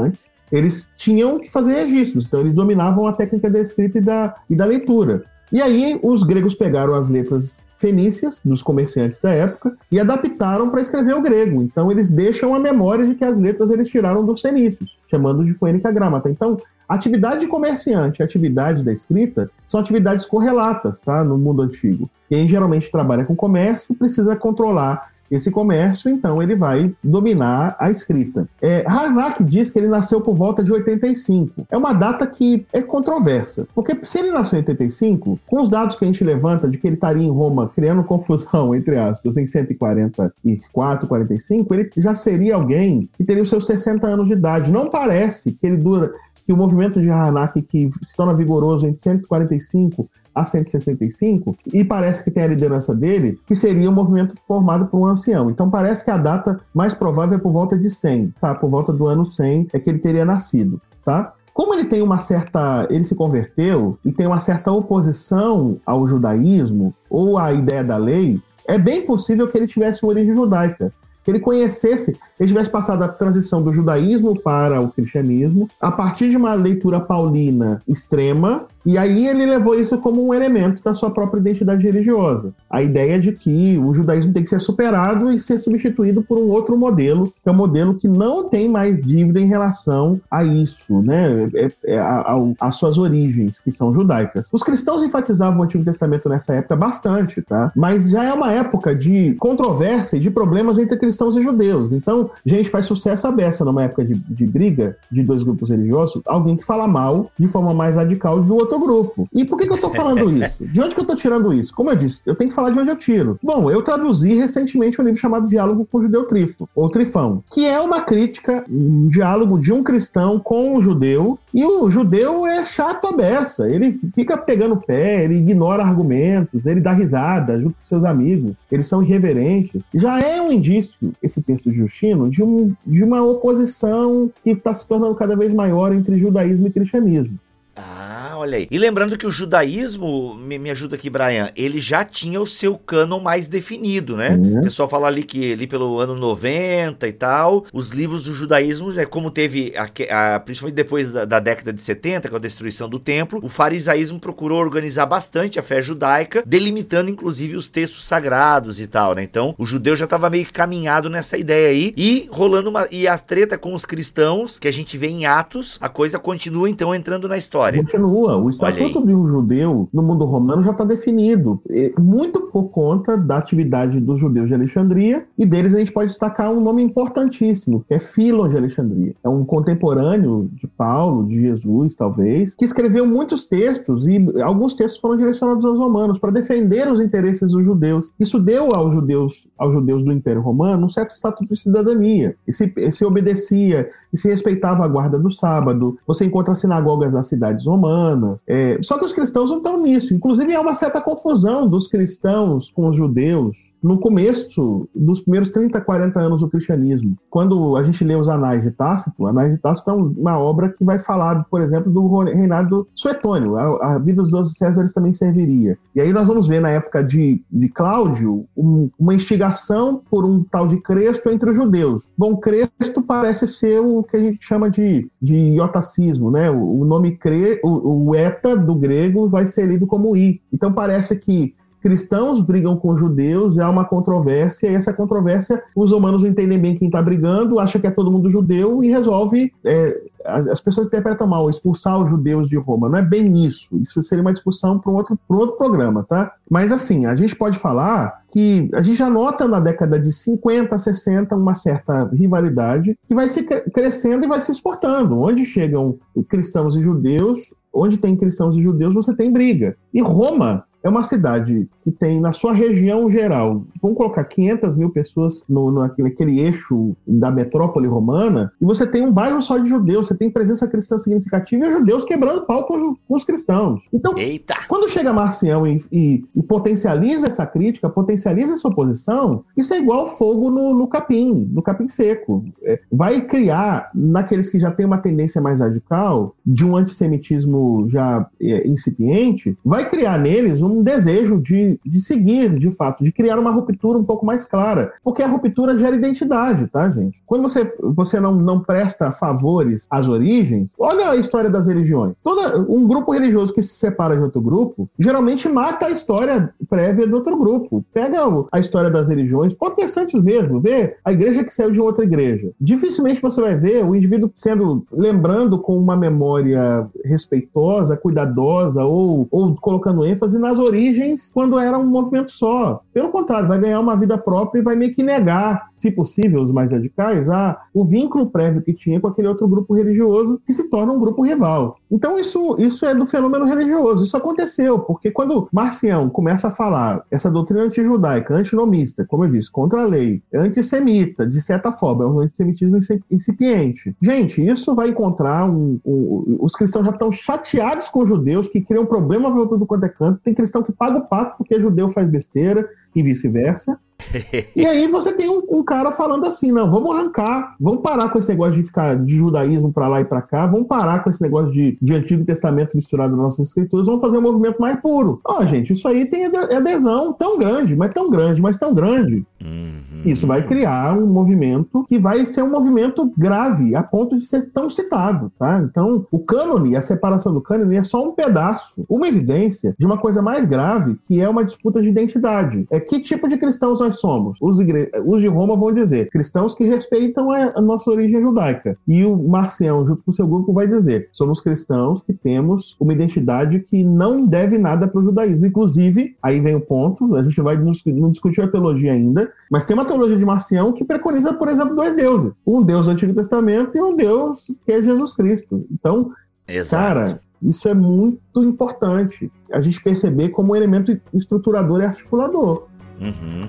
eles tinham que fazer registros, então eles dominavam a técnica da escrita e da, e da leitura. E aí os gregos pegaram as letras fenícias dos comerciantes da época e adaptaram para escrever o grego. Então eles deixam a memória de que as letras eles tiraram dos fenícios, chamando de poênica gramata. Então, atividade de comerciante e atividade da escrita são atividades correlatas, tá? No mundo antigo. Quem geralmente trabalha com comércio precisa controlar esse comércio, então ele vai dominar a escrita. É, Harnack diz que ele nasceu por volta de 85. É uma data que é controversa, porque se ele nasceu em 85, com os dados que a gente levanta de que ele estaria em Roma criando [LAUGHS] confusão, entre aspas, em 144, 45, ele já seria alguém que teria os seus 60 anos de idade. Não parece que ele dura que o movimento de Harnack, que se torna vigoroso em 145 a 165, e parece que tem a liderança dele, que seria um movimento formado por um ancião. Então parece que a data mais provável é por volta de 100, tá? Por volta do ano 100 é que ele teria nascido, tá? Como ele tem uma certa. Ele se converteu e tem uma certa oposição ao judaísmo ou à ideia da lei, é bem possível que ele tivesse uma origem judaica que ele conhecesse, ele tivesse passado a transição do judaísmo para o cristianismo, a partir de uma leitura paulina extrema, e aí ele levou isso como um elemento da sua própria identidade religiosa. A ideia de que o judaísmo tem que ser superado e ser substituído por um outro modelo, que é um modelo que não tem mais dívida em relação a isso, né? É, é, a, a, as suas origens, que são judaicas. Os cristãos enfatizavam o Antigo Testamento nessa época bastante, tá? Mas já é uma época de controvérsia e de problemas entre cristãos e judeus. Então, gente, faz sucesso a beça numa época de, de briga de dois grupos religiosos, alguém que fala mal de forma mais radical do outro outro grupo. E por que, que eu tô falando [LAUGHS] isso? De onde que eu tô tirando isso? Como eu disse, eu tenho que falar de onde eu tiro. Bom, eu traduzi recentemente um livro chamado Diálogo com o Judeu Trifo, ou Trifão, que é uma crítica, um diálogo de um cristão com um judeu, e o judeu é chato a beça. Ele fica pegando pé, ele ignora argumentos, ele dá risada junto com seus amigos, eles são irreverentes. Já é um indício, esse texto de Justino, de, um, de uma oposição que está se tornando cada vez maior entre judaísmo e cristianismo Olha aí. E lembrando que o judaísmo, me, me ajuda aqui, Brian, ele já tinha o seu cânon mais definido, né? Uhum. O pessoal fala ali que ali pelo ano 90 e tal, os livros do judaísmo, é como teve, a, a, principalmente depois da, da, década de 70, com a destruição do templo, o farisaísmo procurou organizar bastante a fé judaica, delimitando inclusive os textos sagrados e tal, né? Então, o judeu já estava meio que caminhado nessa ideia aí e rolando uma e a treta com os cristãos, que a gente vê em Atos, a coisa continua então entrando na história. Continua. O estatuto de um judeu no mundo romano já está definido, muito por conta da atividade dos judeus de Alexandria e deles a gente pode destacar um nome importantíssimo, que é Filon de Alexandria. É um contemporâneo de Paulo, de Jesus, talvez, que escreveu muitos textos e alguns textos foram direcionados aos romanos para defender os interesses dos judeus. Isso deu aos judeus, aos judeus do Império Romano um certo status de cidadania. E se, se obedecia e se respeitava a guarda do sábado. Você encontra sinagogas nas cidades romanas. É, só que os cristãos não estão nisso. Inclusive, há uma certa confusão dos cristãos com os judeus no começo dos primeiros 30, 40 anos do cristianismo. Quando a gente lê os Anais de Tácito, Anais de Tácito é uma obra que vai falar, por exemplo, do reinado suetônio. A, a vida dos 12 Césares também serviria. E aí nós vamos ver, na época de, de Cláudio, um, uma instigação por um tal de Cresto entre os judeus. Bom, Cresto parece ser o que a gente chama de, de iotacismo, né? O, o nome cre, o, o eta do grego vai ser lido como i. Então parece que cristãos brigam com judeus, há uma controvérsia, e essa controvérsia, os romanos entendem bem quem está brigando, acha que é todo mundo judeu e resolve. É, as pessoas interpretam mal, expulsar os judeus de Roma. Não é bem isso. Isso seria uma discussão para um outro, um outro programa, tá? Mas assim, a gente pode falar que a gente já nota na década de 50, 60 uma certa rivalidade que vai se crescendo e vai se exportando. Onde chegam cristãos e judeus, onde tem cristãos e judeus, você tem briga. E Roma é uma cidade que tem na sua região geral, vamos colocar 500 mil pessoas no, no, naquele eixo da metrópole romana, e você tem um bairro só de judeus, você tem presença cristã significativa e judeus quebrando pau com, com os cristãos. Então, Eita. quando chega Marcião e, e, e, potencializa essa crítica, potencializa essa oposição, isso é igual fogo no, no capim, no capim seco. É, vai criar, naqueles que já têm uma tendência mais radical, de um antissemitismo já é, incipiente, vai criar neles um um desejo de, de seguir, de fato, de criar uma ruptura um pouco mais clara. Porque a ruptura gera identidade, tá, gente? Quando você, você não, não presta favores às origens, olha a história das religiões. Toda, um grupo religioso que se separa de outro grupo, geralmente mata a história prévia do outro grupo. Pega a história das religiões, protestantes mesmo, vê a igreja que saiu de outra igreja. Dificilmente você vai ver o indivíduo sendo, lembrando com uma memória respeitosa, cuidadosa, ou, ou colocando ênfase nas origens quando era um movimento só. Pelo contrário, vai ganhar uma vida própria e vai meio que negar, se possível, os mais radicais, a, o vínculo prévio que tinha com aquele outro grupo religioso que se torna um grupo rival. Então isso, isso é do fenômeno religioso. Isso aconteceu, porque quando Marcião começa a falar essa doutrina antijudaica, antinomista, como eu disse, contra a lei, antissemita, de certa forma, é um antissemitismo incipiente. Gente, isso vai encontrar um, um, os cristãos já estão chateados com os judeus que criam problema volta do quanto é canto. Tem cristão que paga o pato porque judeu faz besteira e vice-versa. [LAUGHS] e aí você tem um, um, cara falando assim, não, vamos arrancar, vamos parar com esse negócio de ficar de judaísmo para lá e para cá, vamos parar com esse negócio de, de Antigo Testamento misturado nas nossas escrituras, vamos fazer um movimento mais puro. Ó, oh, gente, isso aí tem adesão tão grande, mas tão grande, mas tão grande. Uhum. Isso vai criar um movimento que vai ser um movimento grave, a ponto de ser tão citado, tá? Então, o cânone, a separação do cânone é só um pedaço, uma evidência de uma coisa mais grave, que é uma disputa de identidade. É que tipo de cristãos nós somos? Os, igre... Os de Roma vão dizer cristãos que respeitam a nossa origem judaica. E o Marcião, junto com o seu grupo, vai dizer: somos cristãos que temos uma identidade que não deve nada para o judaísmo. Inclusive, aí vem o ponto, a gente vai não discutir a teologia ainda, mas tem uma teologia de Marcião que preconiza, por exemplo, dois deuses: um Deus do Antigo Testamento e um Deus que é Jesus Cristo. Então, Exato. cara, isso é muito importante. A gente perceber como um elemento estruturador e articulador. Uhum.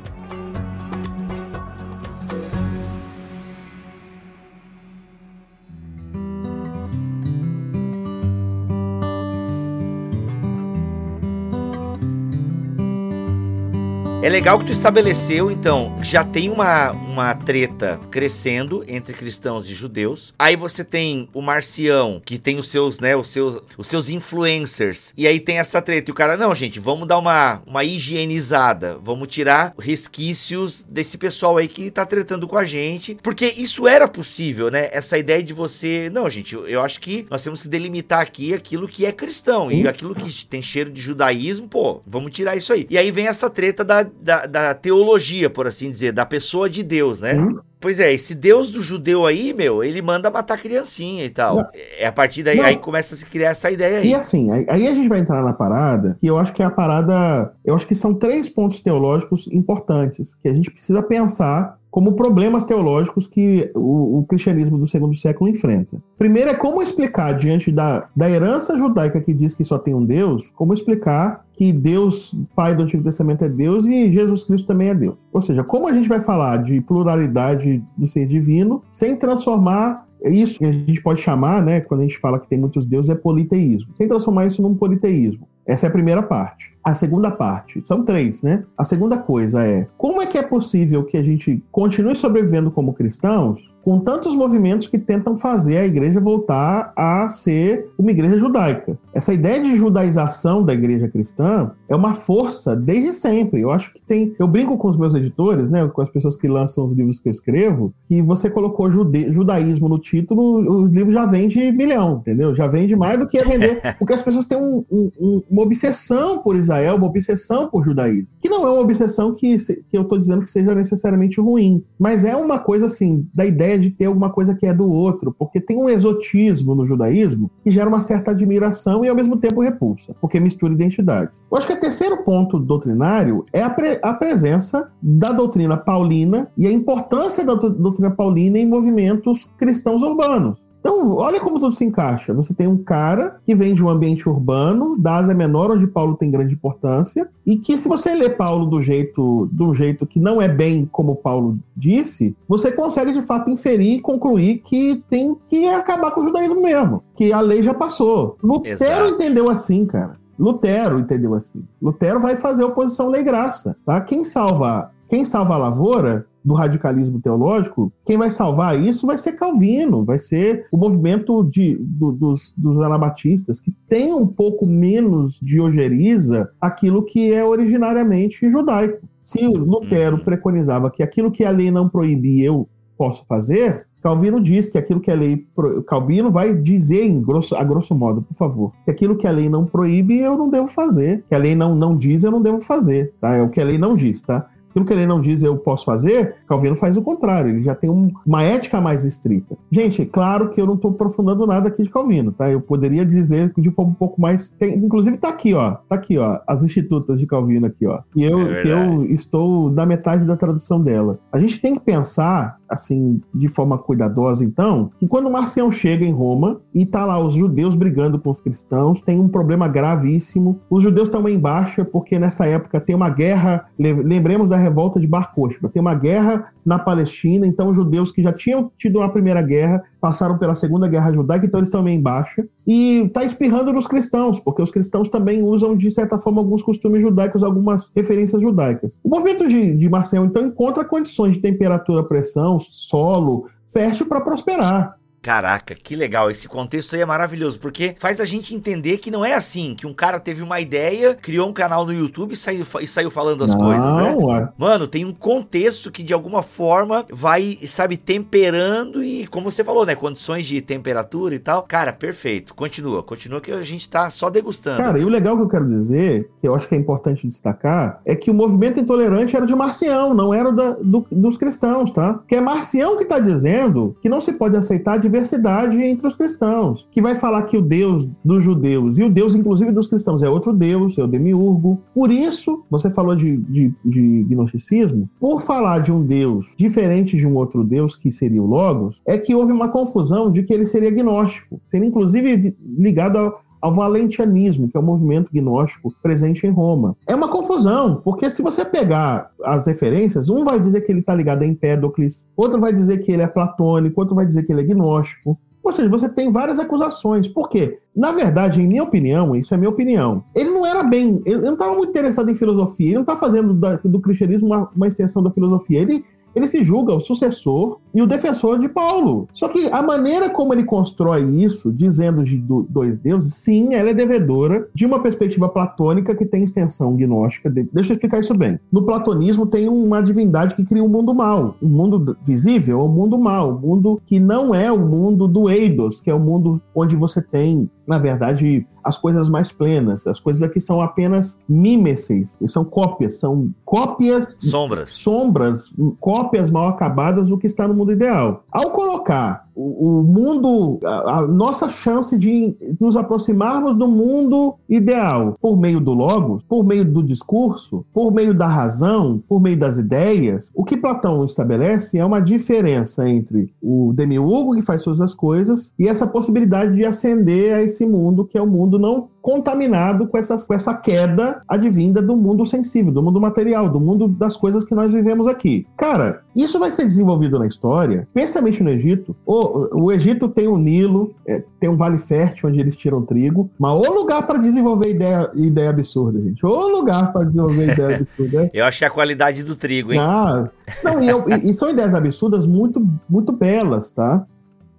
É legal que tu estabeleceu, então, já tem uma, uma treta crescendo entre cristãos e judeus. Aí você tem o Marcião, que tem os seus, né, os seus, os seus influencers. E aí tem essa treta. E o cara, não, gente, vamos dar uma, uma higienizada. Vamos tirar resquícios desse pessoal aí que tá tretando com a gente. Porque isso era possível, né? Essa ideia de você. Não, gente, eu, eu acho que nós temos que delimitar aqui aquilo que é cristão. E aquilo que tem cheiro de judaísmo, pô, vamos tirar isso aí. E aí vem essa treta da, da, da teologia, por assim dizer, da pessoa de Deus, né? Pois é, esse Deus do judeu aí, meu, ele manda matar criancinha e tal. Não. É a partir daí aí começa a se criar essa ideia aí. E assim, aí, aí, a gente vai entrar na parada, que eu acho que é a parada. Eu acho que são três pontos teológicos importantes que a gente precisa pensar como problemas teológicos que o, o, cristianismo do segundo século enfrenta. Primeiro é como explicar, diante da, da herança judaica que diz que só tem um Deus, como explicar que Deus, Pai do Antigo Testamento, é Deus e Jesus Cristo também é Deus. Ou seja, como a gente vai falar de pluralidade do ser divino sem transformar isso que a gente pode chamar, né, quando a gente fala que tem muitos deuses, é politeísmo, sem transformar isso num politeísmo. Essa é a primeira parte. A segunda parte, são três, né? A segunda coisa é como é que é possível que a gente continue sobrevivendo como cristãos com tantos movimentos que tentam fazer a igreja voltar a ser uma igreja judaica. Essa ideia de judaização da igreja cristã é uma força desde sempre. Eu acho que tem. Eu brinco com os meus editores, né, com as pessoas que lançam os livros que eu escrevo, que você colocou jude, judaísmo no título, o livro já vende milhão, entendeu? Já vende mais do que é vender. [LAUGHS] Porque as pessoas têm um, um, uma obsessão por Israel, uma obsessão por judaísmo. Que não é uma obsessão que, que eu estou dizendo que seja necessariamente ruim, mas é uma coisa assim, da ideia de ter alguma coisa que é do outro, porque tem um exotismo no judaísmo que gera uma certa admiração e ao mesmo tempo repulsa, porque mistura identidades. Eu acho que o terceiro ponto doutrinário é a, pre a presença da doutrina paulina e a importância da doutrina paulina em movimentos cristãos urbanos. Então, olha como tudo se encaixa. Você tem um cara que vem de um ambiente urbano, da Ásia Menor, onde Paulo tem grande importância, e que se você ler Paulo do jeito, do jeito que não é bem como Paulo disse, você consegue de fato inferir e concluir que tem que acabar com o judaísmo mesmo, que a lei já passou. Lutero Exato. entendeu assim, cara. Lutero entendeu assim. Lutero vai fazer oposição lei graça, tá? Quem salva, quem salva a lavoura do radicalismo teológico, quem vai salvar isso vai ser Calvino, vai ser o movimento de, do, dos, dos anabatistas, que tem um pouco menos de ojeriza aquilo que é originariamente judaico. Se Lutero uhum. preconizava que aquilo que a lei não proibia eu posso fazer, Calvino diz que aquilo que a lei. Calvino vai dizer, em grosso, a grosso modo, por favor, que aquilo que a lei não proíbe eu não devo fazer. Que a lei não, não diz eu não devo fazer. Tá? É o que a lei não diz, tá? Aquilo que ele não diz eu posso fazer, Calvino faz o contrário, ele já tem um, uma ética mais estrita. Gente, claro que eu não estou aprofundando nada aqui de Calvino, tá? Eu poderia dizer de forma um pouco mais. Tem, inclusive tá aqui, ó. Tá aqui, ó. As institutas de Calvino aqui, ó. E eu, é que eu estou na metade da tradução dela. A gente tem que pensar assim, de forma cuidadosa, então, que quando Marcião chega em Roma e tá lá os judeus brigando com os cristãos, tem um problema gravíssimo. Os judeus estão em baixa porque nessa época tem uma guerra, lembremos da revolta de Bar tem uma guerra na Palestina, então os judeus que já tinham tido uma primeira guerra passaram pela segunda guerra judaica, então eles estão em baixa. E está espirrando nos cristãos, porque os cristãos também usam, de certa forma, alguns costumes judaicos, algumas referências judaicas. O movimento de, de Marcel, então, encontra condições de temperatura, pressão, solo, fértil para prosperar. Caraca, que legal. Esse contexto aí é maravilhoso, porque faz a gente entender que não é assim, que um cara teve uma ideia, criou um canal no YouTube e saiu, e saiu falando as não, coisas, né? Ué. Mano, tem um contexto que de alguma forma vai, sabe, temperando e, como você falou, né? Condições de temperatura e tal. Cara, perfeito. Continua, continua que a gente tá só degustando. Cara, e o legal que eu quero dizer, que eu acho que é importante destacar, é que o movimento intolerante era de Marcião, não era da, do, dos cristãos, tá? Que é Marcião que tá dizendo que não se pode aceitar de diversidade entre os cristãos, que vai falar que o Deus dos judeus e o Deus, inclusive, dos cristãos é outro Deus, é o demiurgo. Por isso, você falou de, de, de gnosticismo, por falar de um Deus diferente de um outro Deus, que seria o Logos, é que houve uma confusão de que ele seria gnóstico, seria inclusive ligado ao ao valentianismo, que é o movimento gnóstico presente em Roma. É uma confusão, porque se você pegar as referências, um vai dizer que ele está ligado a Empédocles, outro vai dizer que ele é platônico, outro vai dizer que ele é gnóstico. Ou seja, você tem várias acusações. Por quê? Na verdade, em minha opinião, isso é minha opinião, ele não era bem. Ele não estava muito interessado em filosofia, ele não está fazendo do cristianismo uma, uma extensão da filosofia. Ele ele se julga o sucessor e o defensor de Paulo. Só que a maneira como ele constrói isso, dizendo de dois deuses, sim, ela é devedora de uma perspectiva platônica que tem extensão gnóstica. Deixa eu explicar isso bem. No platonismo tem uma divindade que cria um mundo mal. Um mundo visível é o um mundo mal, um mundo que não é o mundo do Eidos, que é o mundo onde você tem, na verdade, as coisas mais plenas. As coisas aqui são apenas mímesis, são cópias, são cópias. Sombras. Sombras, cópias mal acabadas do que está no mundo ideal. Ao colocar o, mundo, a, a, nossa chance de nos aproximarmos do mundo ideal. Por meio do logos, por meio do discurso, por meio da razão, por meio das ideias, o que Platão estabelece é uma diferença entre o demiurgo que faz todas as coisas e essa possibilidade de ascender a esse mundo que é o mundo não contaminado com essa, com essa queda advinda do mundo sensível, do mundo material, do mundo das coisas que nós vivemos aqui. Cara, isso vai ser desenvolvido na história, especialmente no Egito. O, o Egito tem o Nilo, é, tem um vale fértil onde eles tiram trigo, mas o lugar para desenvolver ideia, ideia absurda, gente. O lugar para desenvolver ideia [LAUGHS] absurda. eu acho que é a qualidade do trigo, hein? Ah, não, e, eu, e, e são ideias absurdas muito, muito belas, tá?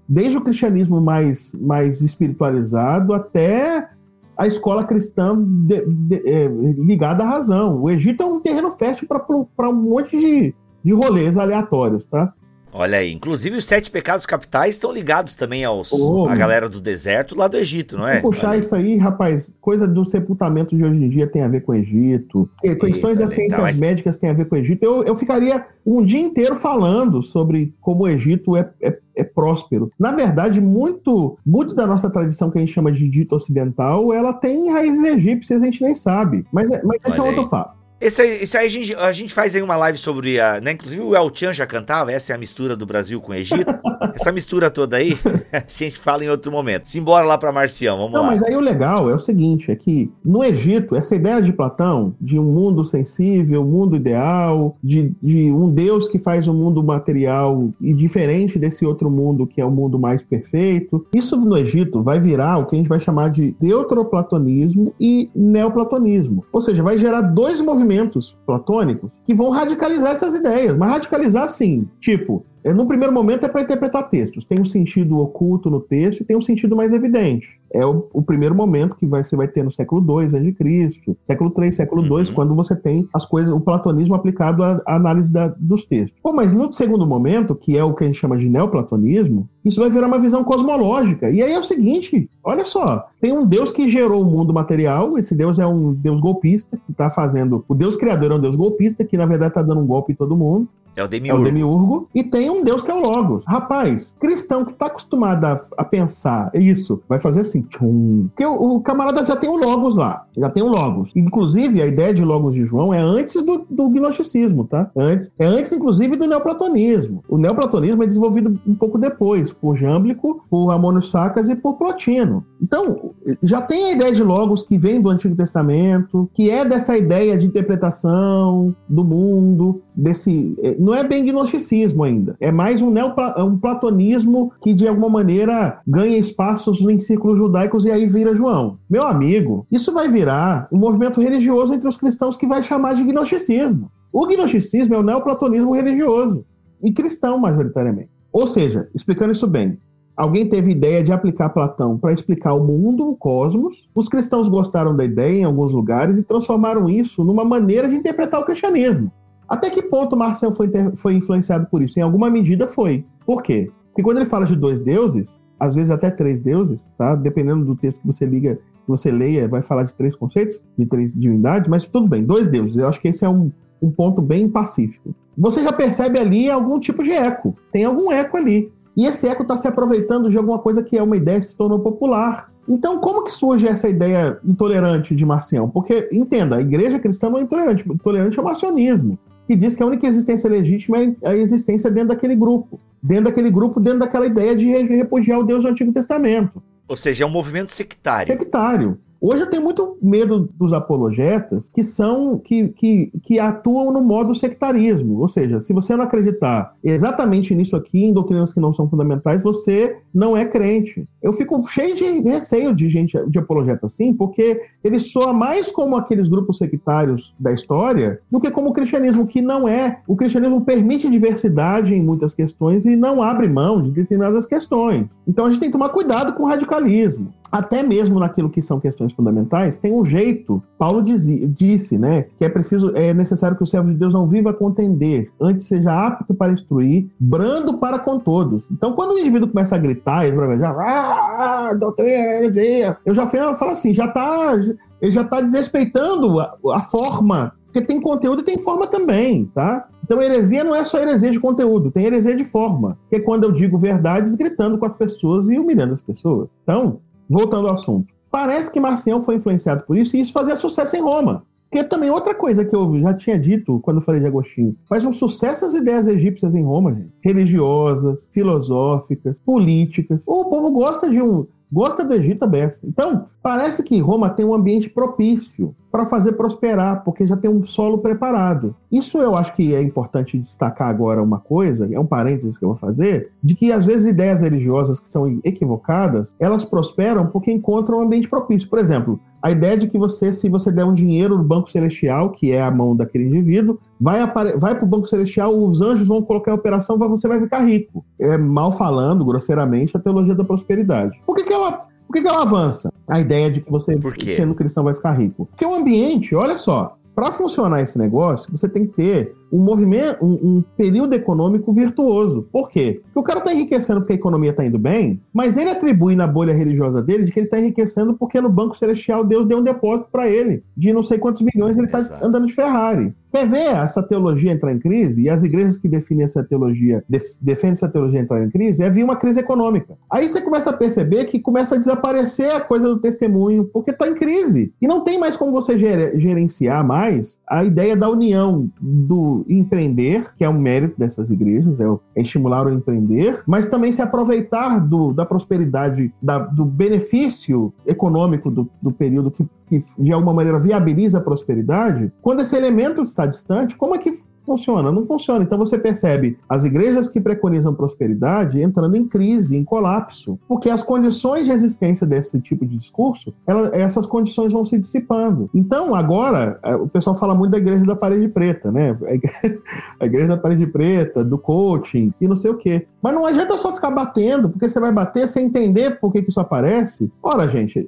Desde o cristianismo mais, mais espiritualizado até a escola cristã de, de, é, ligada à razão. O Egito é um terreno fértil para um monte de, de rolês aleatórios, tá? Olha aí, inclusive os sete pecados capitais estão ligados também aos oh, a galera do deserto lá do Egito, não se é? puxar isso aí, rapaz, coisa do sepultamento de hoje em dia tem a ver com o Egito. Questões das ciências mas... médicas tem a ver com o Egito. Eu, eu ficaria um dia inteiro falando sobre como o Egito é, é, é próspero. Na verdade, muito, muito da nossa tradição que a gente chama de dito ocidental, ela tem raízes egípcias, a gente nem sabe. Mas, é, mas esse é outro papo. Esse aí, esse aí a, gente, a gente faz aí uma live sobre a. Né? Inclusive o El Chan já cantava, essa é a mistura do Brasil com o Egito. [LAUGHS] essa mistura toda aí, [LAUGHS] a gente fala em outro momento. Simbora lá para Marcião, vamos Não, lá. mas aí o legal é o seguinte: é que no Egito, essa ideia de Platão, de um mundo sensível, um mundo ideal, de, de um Deus que faz um mundo material e diferente desse outro mundo que é o um mundo mais perfeito, isso no Egito vai virar o que a gente vai chamar de deuteroplatonismo e neoplatonismo. Ou seja, vai gerar dois movimentos movimentos platônicos que vão radicalizar essas ideias, mas radicalizar assim, tipo, é, no primeiro momento é para interpretar textos. Tem um sentido oculto no texto e tem um sentido mais evidente. É o, o primeiro momento que vai, você vai ter no século II a.C., século III, século II, uhum. quando você tem as coisas, o platonismo aplicado à, à análise da, dos textos. Pô, mas no segundo momento, que é o que a gente chama de neoplatonismo, isso vai virar uma visão cosmológica. E aí é o seguinte: olha só, tem um Deus que gerou o mundo material, esse Deus é um Deus golpista, que está fazendo. O Deus criador é um Deus golpista, que na verdade está dando um golpe em todo mundo. É o Demiurgo. É o Demiurgo. E tem um Deus que é o Logos. Rapaz, cristão que tá acostumado a, a pensar isso, vai fazer assim, tchum. Porque o, o, camarada já tem o Logos lá. Já tem o Logos. Inclusive, a ideia de Logos de João é antes do, do gnosticismo, tá? Antes, é antes, inclusive, do neoplatonismo. O neoplatonismo é desenvolvido um pouco depois, por Jâmblico, por Amônio Sacas e por Plotino. Então, já tem a ideia de Logos que vem do Antigo Testamento, que é dessa ideia de interpretação do mundo, desse. Eh, não é bem gnosticismo ainda. É mais um, neopla, é um platonismo que, de alguma maneira, ganha espaços em círculos judaicos e aí vira João. Meu amigo, isso vai virar um movimento religioso entre os cristãos que vai chamar de gnosticismo. O gnosticismo é o neoplatonismo religioso e cristão, majoritariamente. Ou seja, explicando isso bem, Alguém teve ideia de aplicar Platão para explicar o mundo, o cosmos. Os cristãos gostaram da ideia em alguns lugares e transformaram isso numa maneira de interpretar o cristianismo. Até que ponto Marcião foi, foi influenciado por isso? Em alguma medida foi. Por quê? Porque quando ele fala de dois deuses, às vezes até três deuses, tá? Dependendo do texto que você liga, que você leia, vai falar de três conceitos, de três divindades, mas tudo bem, dois deuses. Eu acho que esse é um, um ponto bem pacífico. Você já percebe ali algum tipo de eco. Tem algum eco ali. E esse eco está se aproveitando de alguma coisa que é uma ideia que se tornou popular. Então, como que surge essa ideia intolerante de Marcião? Porque, entenda, a igreja cristã não é intolerante. Intolerante é o marcionismo que diz que a única existência legítima é a existência dentro daquele grupo. Dentro daquele grupo, dentro daquela ideia de repudiar o Deus do Antigo Testamento. Ou seja, é um movimento sectário. Sectário. Hoje eu tenho muito medo dos apologetas que são que, que, que atuam no modo sectarismo. Ou seja, se você não acreditar exatamente nisso aqui, em doutrinas que não são fundamentais, você não é crente. Eu fico cheio de receio de gente de apologeta assim, porque ele soa mais como aqueles grupos sectários da história do que como o cristianismo, que não é. O cristianismo permite diversidade em muitas questões e não abre mão de determinadas questões. Então a gente tem que tomar cuidado com o radicalismo até mesmo naquilo que são questões fundamentais, tem um jeito. Paulo dizia, disse, né, que é preciso, é necessário que o servo de Deus não viva a contender, antes seja apto para instruir, brando para com todos. Então, quando o indivíduo começa a gritar, já, ah, doutrina, eu já falo assim, já tá, ele já está desrespeitando a, a forma porque tem conteúdo e tem forma também, tá? Então, heresia não é só heresia de conteúdo, tem heresia de forma, que é quando eu digo verdades gritando com as pessoas e humilhando as pessoas. Então, voltando ao assunto. Parece que Marcião foi influenciado por isso e isso fazia sucesso em Roma. Que é também outra coisa que eu já tinha dito quando falei de Agostinho. Faz um sucesso as ideias egípcias em Roma, gente. Religiosas, filosóficas, políticas. O povo gosta de um. Gosta do Egito aberto. Então, parece que Roma tem um ambiente propício para fazer prosperar, porque já tem um solo preparado. Isso eu acho que é importante destacar agora uma coisa, é um parênteses que eu vou fazer, de que às vezes ideias religiosas que são equivocadas, elas prosperam porque encontram um ambiente propício. Por exemplo, a ideia de que você, se você der um dinheiro no Banco Celestial, que é a mão daquele indivíduo, vai, vai para o Banco Celestial, os anjos vão colocar em operação, você vai ficar rico. É mal falando, grosseiramente, a teologia da prosperidade. Por que, que ela por que, que ela avança? A ideia de que você, sendo cristão, vai ficar rico. Porque o ambiente, olha só, para funcionar esse negócio, você tem que ter um movimento, um, um, período econômico virtuoso. Por quê? Porque o cara está enriquecendo porque a economia está indo bem, mas ele atribui na bolha religiosa dele de que ele está enriquecendo porque no Banco Celestial Deus deu um depósito para ele de não sei quantos milhões ele está andando de Ferrari. Quer ver essa teologia entrar em crise? E as igrejas que definem essa teologia, def, defendem essa teologia entrar em crise, é vir uma crise econômica. Aí você começa a perceber que começa a desaparecer a coisa do testemunho, porque está em crise. E não tem mais como você ger, gerenciar mais a ideia da união do empreender, que é um mérito dessas igrejas, é, é estimular o empreender, mas também se aproveitar do, da prosperidade, da, do benefício econômico do, do período que, que, de alguma maneira, viabiliza a prosperidade. Quando esse elemento está distante, como é que funciona? Não funciona. Então você percebe as igrejas que preconizam prosperidade entrando em crise, em colapso, porque as condições de existência desse tipo de discurso, ela, essas condições vão se dissipando. Então agora é, o pessoal fala muito da igreja da parede preta, né? [LAUGHS] A igreja da parede preta, do coaching e não sei o quê. Mas não adianta só ficar batendo, porque você vai bater sem entender por que, que isso aparece. Ora, gente,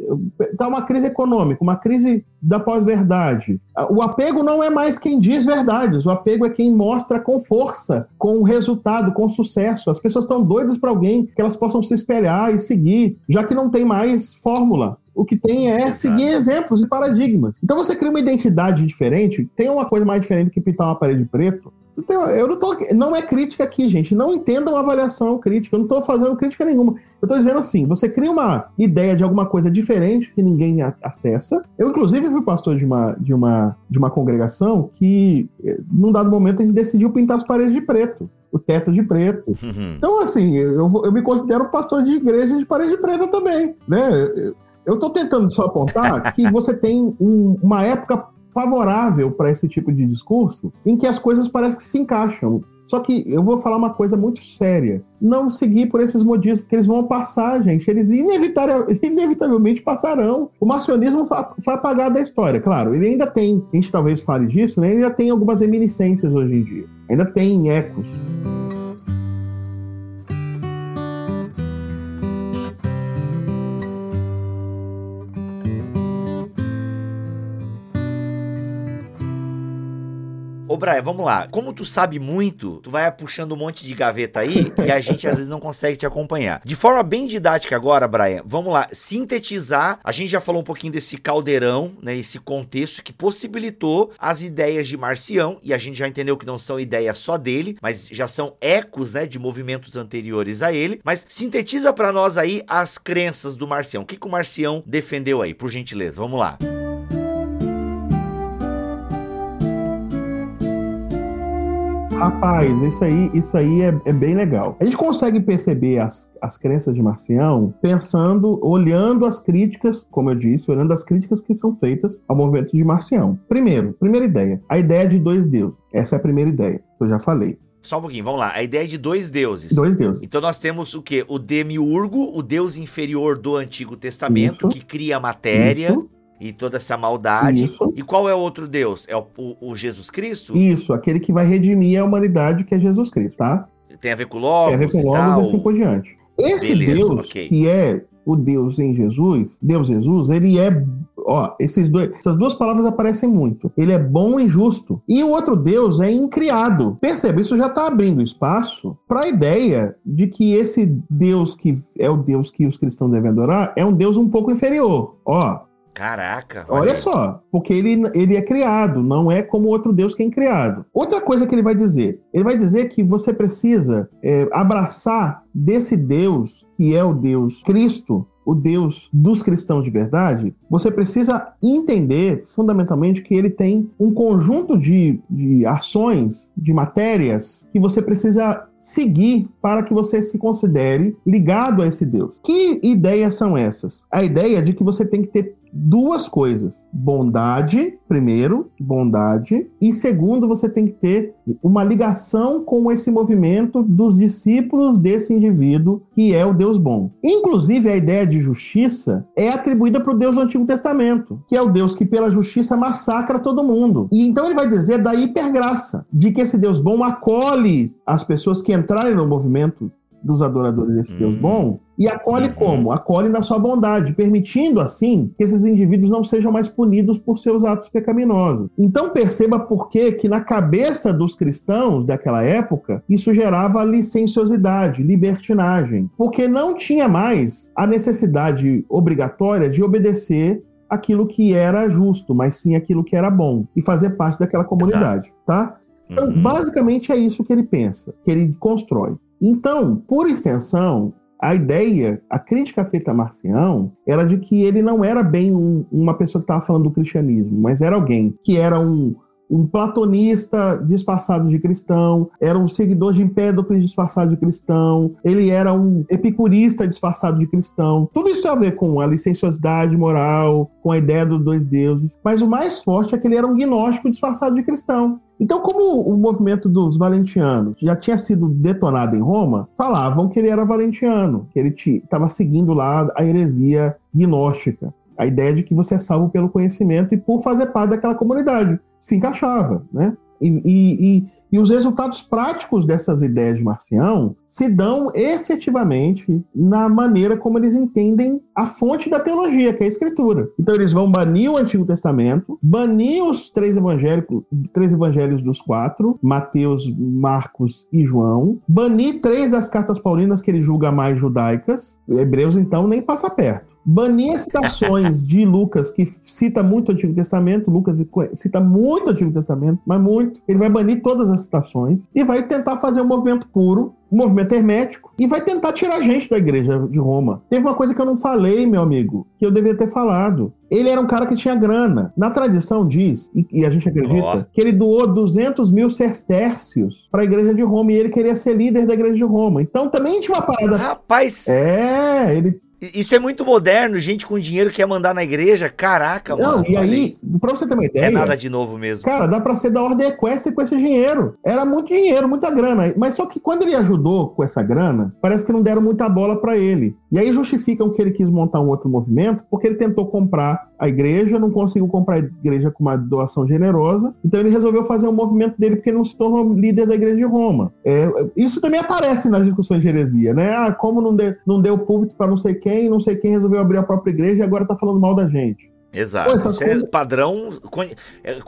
tá uma crise econômica, uma crise da pós-verdade. O apego não é mais quem diz verdades, o apego é quem mostra com força, com resultado, com sucesso. As pessoas estão doidas para alguém que elas possam se espelhar e seguir, já que não tem mais fórmula. O que tem é seguir exemplos e paradigmas. Então você cria uma identidade diferente. Tem uma coisa mais diferente que pintar uma parede preto. Então, eu não tô. Não é crítica aqui, gente. Não entendam avaliação crítica. Eu não estou fazendo crítica nenhuma. Eu estou dizendo assim: você cria uma ideia de alguma coisa diferente que ninguém acessa. Eu, inclusive, fui pastor de uma, de uma, de uma congregação que, eh, num dado momento, a gente decidiu pintar as paredes de preto o teto de preto. Uhum. Então, assim, eu, eu me considero pastor de igreja de parede preta também, né? Eu estou tentando só apontar [LAUGHS] que você tem um, uma época favorável para esse tipo de discurso em que as coisas parecem que se encaixam. Só que eu vou falar uma coisa muito séria. Não seguir por esses modismos, porque eles vão passar, gente. Eles [LAUGHS] inevitavelmente passarão. O marcionismo foi apagado da história. Claro, ele ainda tem, a gente talvez fale disso, né? Ele ainda tem algumas reminiscências hoje em dia. Ainda tem ecos. Brian, vamos lá. Como tu sabe muito, tu vai puxando um monte de gaveta aí [LAUGHS] e a gente às vezes não consegue te acompanhar. De forma bem didática agora, Brian, vamos lá, sintetizar. A gente já falou um pouquinho desse caldeirão, né? Esse contexto que possibilitou as ideias de Marcião, e a gente já entendeu que não são ideias só dele, mas já são ecos, né, de movimentos anteriores a ele. Mas sintetiza para nós aí as crenças do Marcião. O que, que o Marcião defendeu aí, por gentileza? Vamos lá. Rapaz, isso aí, isso aí é, é, bem legal. A gente consegue perceber as, as crenças de Marcião pensando, olhando as críticas, como eu disse, olhando as críticas que são feitas ao movimento de Marcião. Primeiro, primeira ideia, a ideia de dois deuses. Essa é a primeira ideia, que eu já falei. Só um pouquinho, vamos lá. A ideia de dois deuses. Dois deuses. Então nós temos o quê? O demiurgo, o deus inferior do Antigo Testamento, Isso. que cria a matéria. Isso e toda essa maldade. Isso. E qual é o outro Deus? É o, o, o, Jesus Cristo? Isso, aquele que vai redimir a humanidade, que é Jesus Cristo, tá? Tem a ver com Logos? Tem a ver com Logos e, assim por diante. Esse Beleza, Deus, okay. que é o Deus em Jesus, Deus Jesus, ele é. Ó, esses dois, essas duas palavras aparecem muito. Ele é bom e justo. E o outro Deus é incriado. Perceba, isso já está abrindo espaço para a ideia de que esse Deus que é o Deus que os cristãos devem adorar é um Deus um pouco inferior. Ó, Caraca. Olha, olha só, porque ele, ele é criado, não é como outro Deus que é criado. Outra coisa que ele vai dizer, ele vai dizer que você precisa é, abraçar desse Deus, que é o Deus Cristo, o Deus dos cristãos de verdade, você precisa entender fundamentalmente que ele tem um conjunto de, de ações, de matérias, que você precisa seguir para que você se considere ligado a esse Deus. Que ideias são essas? A ideia de que você tem que ter duas coisas: bondade, primeiro, bondade, e segundo, você tem que ter uma ligação com esse movimento dos discípulos desse indivíduo que é o Deus bom. Inclusive, a ideia de justiça é atribuída para o Deus do Antigo Testamento, que é o Deus que, pela justiça, massacra todo mundo. E então ele vai dizer da hipergraça, de que esse Deus bom acolhe as pessoas que entrarem no movimento dos adoradores desse Deus hum. bom e acolhe uhum. como? Acolhe na sua bondade, permitindo assim que esses indivíduos não sejam mais punidos por seus atos pecaminosos. Então perceba por que que na cabeça dos cristãos daquela época isso gerava licenciosidade, libertinagem, porque não tinha mais a necessidade obrigatória de obedecer aquilo que era justo, mas sim aquilo que era bom e fazer parte daquela comunidade, Exato. tá? Então, uhum. basicamente é isso que ele pensa, que ele constrói. Então, por extensão, a ideia, a crítica feita a Marcião, era de que ele não era bem um, uma pessoa que estava falando do cristianismo, mas era alguém que era um, um platonista disfarçado de cristão, era um seguidor de Empédocles disfarçado de cristão, ele era um epicurista disfarçado de cristão. Tudo isso tem a ver com a licenciosidade moral, com a ideia dos dois deuses, mas o mais forte é que ele era um gnóstico disfarçado de cristão. Então, como o movimento dos valentianos já tinha sido detonado em Roma, falavam que ele era valentiano, que ele estava seguindo lá a heresia gnóstica. A ideia de que você é salvo pelo conhecimento e por fazer parte daquela comunidade. Se encaixava, né? e, e, e e os resultados práticos dessas ideias de Marcião se dão efetivamente na maneira como eles entendem a fonte da teologia, que é a Escritura. Então eles vão banir o Antigo Testamento, banir os três evangélicos, três evangelhos dos quatro, Mateus, Marcos e João, banir três das cartas paulinas que ele julga mais judaicas, Hebreus então nem passa perto. Banir as citações [LAUGHS] de Lucas, que cita muito o Antigo Testamento, Lucas cita muito o Antigo Testamento, mas muito. Ele vai banir todas as citações e vai tentar fazer um movimento puro, um movimento hermético, e vai tentar tirar gente da igreja de Roma. Teve uma coisa que eu não falei, meu amigo, que eu devia ter falado. Ele era um cara que tinha grana. Na tradição diz, e, e a gente acredita, oh. que ele doou 200 mil sestércios para a igreja de Roma e ele queria ser líder da igreja de Roma. Então também tinha uma parada. Rapaz! É, ele isso é muito moderno, gente com dinheiro quer mandar na igreja. Caraca, Não, mano. E aí, pra você ter uma ideia. É nada de novo mesmo. Cara, dá pra ser da ordem equestre com esse dinheiro. Era muito dinheiro, muita grana. Mas só que quando ele ajudou com essa grana, parece que não deram muita bola para ele. E aí justificam que ele quis montar um outro movimento, porque ele tentou comprar a igreja, não conseguiu comprar a igreja com uma doação generosa. Então ele resolveu fazer um movimento dele porque não se tornou líder da igreja de Roma. É, isso também aparece nas discussões de heresia, né? Ah, como não, não deu público para não sei quem, não sei quem resolveu abrir a própria igreja e agora tá falando mal da gente. Exato. Pô, isso é coisas... é padrão.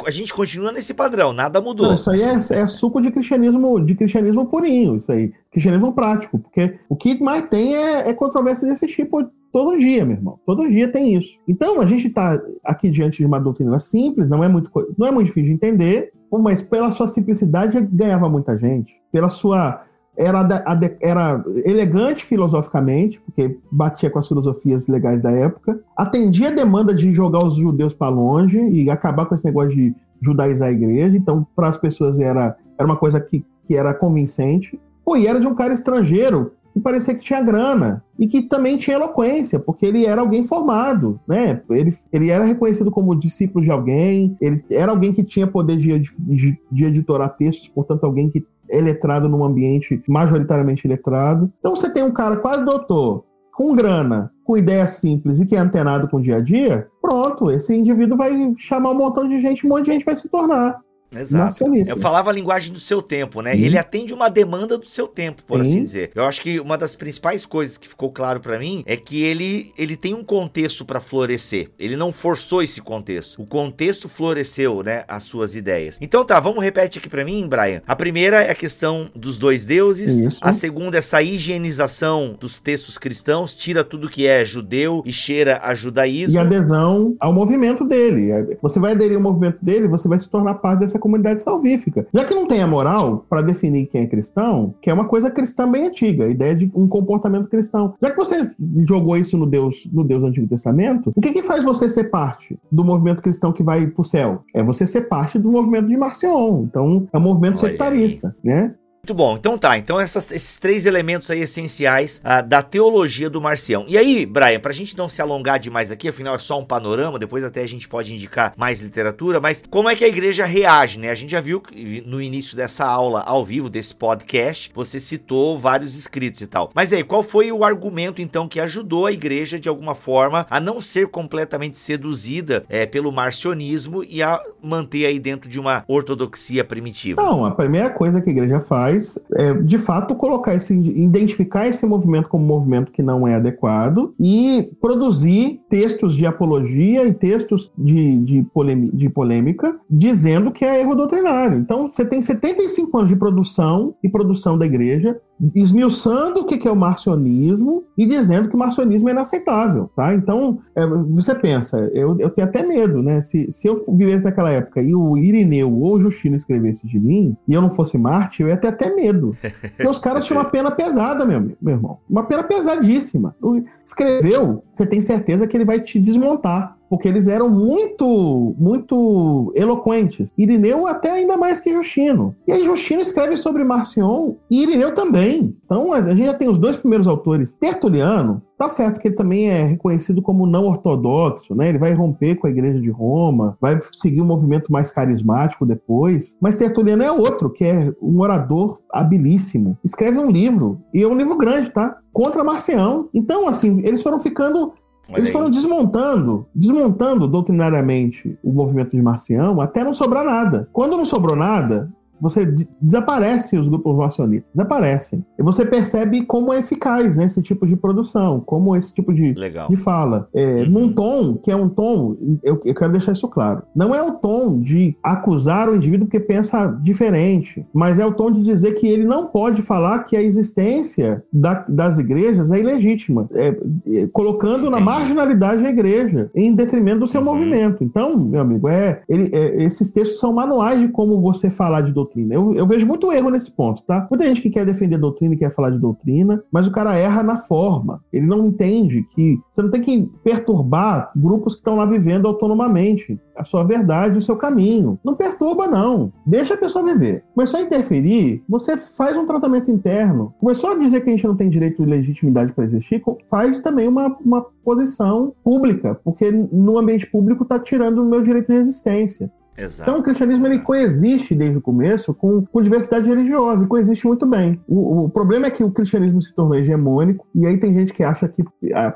A gente continua nesse padrão, nada mudou. Não, isso aí é, é, suco de cristianismo, de cristianismo purinho, isso aí. Cristianismo prático. Porque o que mais tem é, é controvérsia desse tipo todo dia, meu irmão. Todo dia tem isso. Então, a gente está aqui diante de uma doutrina simples, não é muito, não é muito difícil de entender, mas pela sua simplicidade ganhava muita gente. Pela sua era, era elegante filosoficamente, porque batia com as filosofias legais da época, atendia a demanda de jogar os judeus para longe e acabar com esse negócio de judaizar a igreja. Então, para as pessoas era, era uma coisa que, que era convincente, pô, e era de um cara estrangeiro que parecia que tinha grana e que também tinha eloquência, porque ele era alguém formado, né? Ele, ele era reconhecido como discípulo de alguém, ele era alguém que tinha poder de, de, de editorar textos, portanto, alguém que é letrado num ambiente majoritariamente letrado. Então você tem um cara quase doutor, com grana, com ideia simples e que é antenado com o dia a dia, pronto, esse indivíduo vai chamar um montão de gente, um monte de gente vai se tornar. Exato. Eu falava a linguagem do seu tempo, né? Ele atende uma demanda do seu tempo, por Sim. assim dizer. Eu acho que uma das principais coisas que ficou claro para mim é que ele, ele tem um contexto para florescer. Ele não forçou esse contexto. O contexto floresceu, né, as suas ideias. Então tá, vamos repetir aqui para mim, Brian. A primeira é a questão dos dois deuses. Isso. A segunda é essa higienização dos textos cristãos, tira tudo que é judeu e cheira a judaísmo. E adesão ao movimento dele. Você vai aderir ao movimento dele, você vai se tornar parte dessa comunidade salvífica. Já que não tem a moral para definir quem é cristão, que é uma coisa cristã bem antiga, a ideia de um comportamento cristão. Já que você jogou isso no Deus, no Deus do Antigo Testamento, o que, que faz você ser parte do movimento cristão que vai para o céu? É você ser parte do movimento de Marcion. Então, é um movimento sectarista, né? Muito bom, então tá. Então essas, esses três elementos aí essenciais uh, da teologia do Marcião. E aí, Brian, pra gente não se alongar demais aqui, afinal é só um panorama, depois até a gente pode indicar mais literatura, mas como é que a igreja reage, né? A gente já viu no início dessa aula ao vivo, desse podcast, você citou vários escritos e tal. Mas aí, qual foi o argumento então que ajudou a igreja de alguma forma a não ser completamente seduzida é, pelo marcionismo e a manter aí dentro de uma ortodoxia primitiva? Não, a primeira coisa que a igreja faz faz é, de fato, colocar esse, identificar esse movimento como um movimento que não é adequado e produzir textos de apologia e textos de, de, de polêmica dizendo que é erro doutrinário. Então, você tem 75 anos de produção e produção da igreja esmiuçando o que é o marcionismo e dizendo que o marcionismo é inaceitável, tá? Então, é, você pensa, eu, eu tenho até medo, né? Se, se eu vivesse naquela época e o Irineu ou o Justino escrevesse de mim e eu não fosse Marte, eu ia ter até medo. Porque os caras tinham uma pena pesada, meu, meu irmão. Uma pena pesadíssima. Escreveu, você tem certeza que ele vai te desmontar porque eles eram muito, muito eloquentes. Irineu até ainda mais que Justino. E aí Justino escreve sobre Marcion e Irineu também. Então a gente já tem os dois primeiros autores. Tertuliano, Tá certo que ele também é reconhecido como não ortodoxo, né? Ele vai romper com a Igreja de Roma, vai seguir um movimento mais carismático depois. Mas Tertuliano é outro, que é um orador habilíssimo. Escreve um livro, e é um livro grande, tá? Contra Marcião. Então, assim, eles foram ficando eles foram desmontando, desmontando doutrinariamente o movimento de Marcião até não sobrar nada. Quando não sobrou nada, você desaparece os grupos marcionitas, desaparecem. E você percebe como é eficaz né, esse tipo de produção, como esse tipo de, de fala. É, uhum. Num tom que é um tom, eu, eu, quero deixar isso claro, não é o tom de acusar o indivíduo porque pensa diferente, mas é o tom de dizer que ele não pode falar que a existência da, das igrejas é ilegítima, é, é, colocando Entendi. na marginalidade a igreja, em detrimento do seu uhum. movimento. Então, meu amigo, é, ele, é, esses textos são manuais de como você falar de doutrina doutrina. Eu, eu vejo muito erro nesse ponto, tá? Muita gente que quer defender doutrina e quer falar de doutrina, mas o cara erra na forma. Ele não entende que você não tem que perturbar grupos que estão lá vivendo autonomamente a sua verdade, o seu caminho. Não perturba, não. Deixa a pessoa viver. Começou a interferir, você faz um tratamento interno. Começou a dizer que a gente não tem direito de legitimidade para existir, faz também uma, uma posição pública, porque no ambiente público está tirando o meu direito de existência. Exato, então o cristianismo exato. ele coexiste desde o começo com, com diversidade religiosa e coexiste muito bem. O, o, problema é que o cristianismo se tornou hegemônico e aí tem gente que acha que,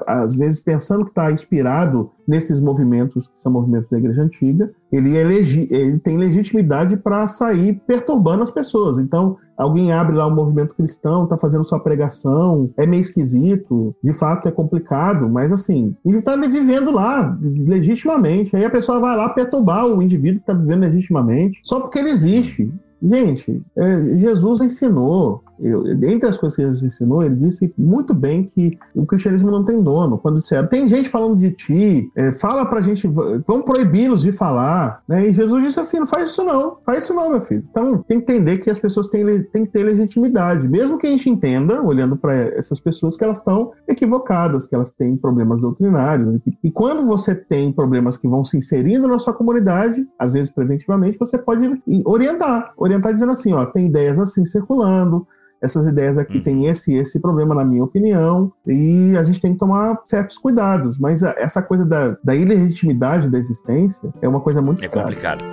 às vezes, pensando que está inspirado nesses movimentos que são movimentos da igreja antiga, ele, é legi ele tem legitimidade para sair perturbando as pessoas. Então, alguém abre lá um movimento cristão, está fazendo sua pregação, é meio esquisito, de fato é complicado, mas assim, ele está vivendo lá legitimamente. Aí a pessoa vai lá perturbar o indivíduo que está vivendo legitimamente, só porque ele existe. Gente, é, Jesus ensinou Eu, entre as coisas que Jesus ensinou, ele disse muito bem que o cristianismo não tem dono. Quando disseram, tem gente falando de ti, é, fala pra gente, vamos proibi-los de falar. Né? E Jesus disse assim: não faz isso não, faz isso não, meu filho. Então tem que entender que as pessoas têm, têm que ter legitimidade. Mesmo que a gente entenda, olhando para essas pessoas, que elas estão equivocadas, que elas têm problemas doutrinários. E, quando você tem problemas que vão se inserindo na sua comunidade, às vezes preventivamente, você pode orientar. Orientar dizendo assim: ó, tem ideias assim circulando, essas ideias aqui uhum. têm esse esse problema, na minha opinião, e a gente tem que tomar certos cuidados. Mas essa coisa da, da ilegitimidade da existência é uma coisa muito É complicado.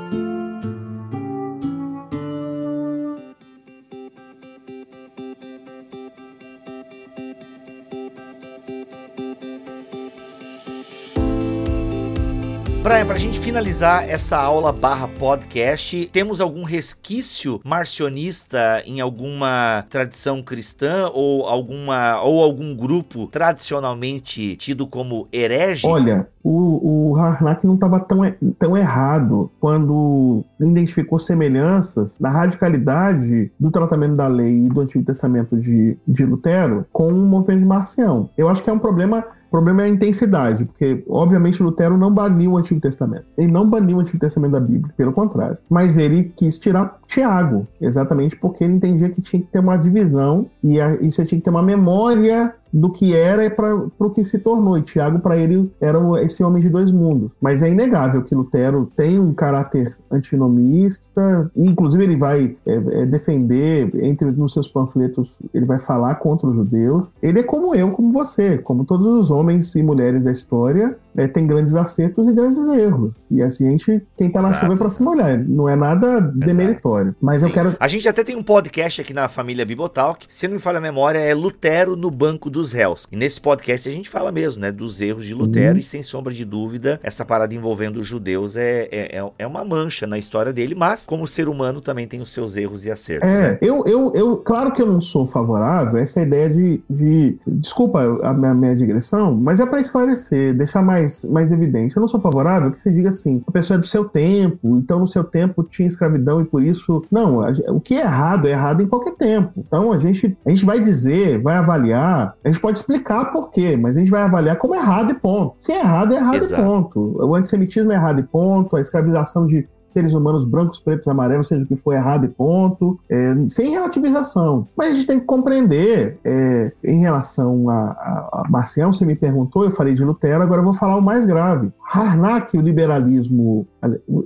Brian, para a gente finalizar essa aula barra podcast, temos algum resquício marcionista em alguma tradição cristã ou alguma ou algum grupo tradicionalmente tido como herege? Olha, o, o Harnack não estava tão, tão errado quando identificou semelhanças na radicalidade do tratamento da lei e do Antigo Testamento de, de Lutero com o movimento de Marcião. Eu acho que é um problema problema é a intensidade, porque, obviamente, Lutero não baniu o Antigo Testamento. Ele não baniu o Antigo Testamento da Bíblia, pelo contrário. Mas ele quis tirar Tiago, exatamente porque ele entendia que tinha que ter uma divisão e, a, e você tinha que ter uma memória do que era para o que se tornou. E Tiago, para ele, era esse homem de dois mundos. Mas é inegável que Lutero tem um caráter antinomista, inclusive ele vai é, é, defender, entre nos seus panfletos, ele vai falar contra os judeus. Ele é como eu, como você, como todos os homens e mulheres da história, é, tem grandes acertos e grandes erros. E assim a gente, quem tá na Exato. chuva é pra se molhar. Não é nada demeritório. Mas Sim. eu quero. A gente até tem um podcast aqui na família Bibotalk. Se não me falha a memória, é Lutero no Banco dos Réus. E nesse podcast a gente fala mesmo, né? Dos erros de Lutero. Uhum. E sem sombra de dúvida, essa parada envolvendo os judeus é, é, é, é uma mancha na história dele. Mas, como ser humano, também tem os seus erros e acertos. É, né? eu, eu, eu, claro que eu não sou favorável a essa ideia de. de desculpa a minha, minha digressão, mas é para esclarecer, deixar mais mais, mais evidente. Eu não sou favorável que você diga assim, a pessoa é do seu tempo, então no seu tempo tinha escravidão e por isso. Não, a, o que é errado é errado em qualquer tempo. Então a gente, a gente vai dizer, vai avaliar, a gente pode explicar por quê, mas a gente vai avaliar como errado e ponto. Se é errado, é errado Exato. e ponto. O antissemitismo é errado e ponto, a escravização de seres humanos brancos, pretos, amarelos, seja o que for errado e ponto, é, sem relativização. Mas a gente tem que compreender, é, em relação a, a, a Marcião, você me perguntou, eu falei de Lutero, agora eu vou falar o mais grave. Harnack, o liberalismo.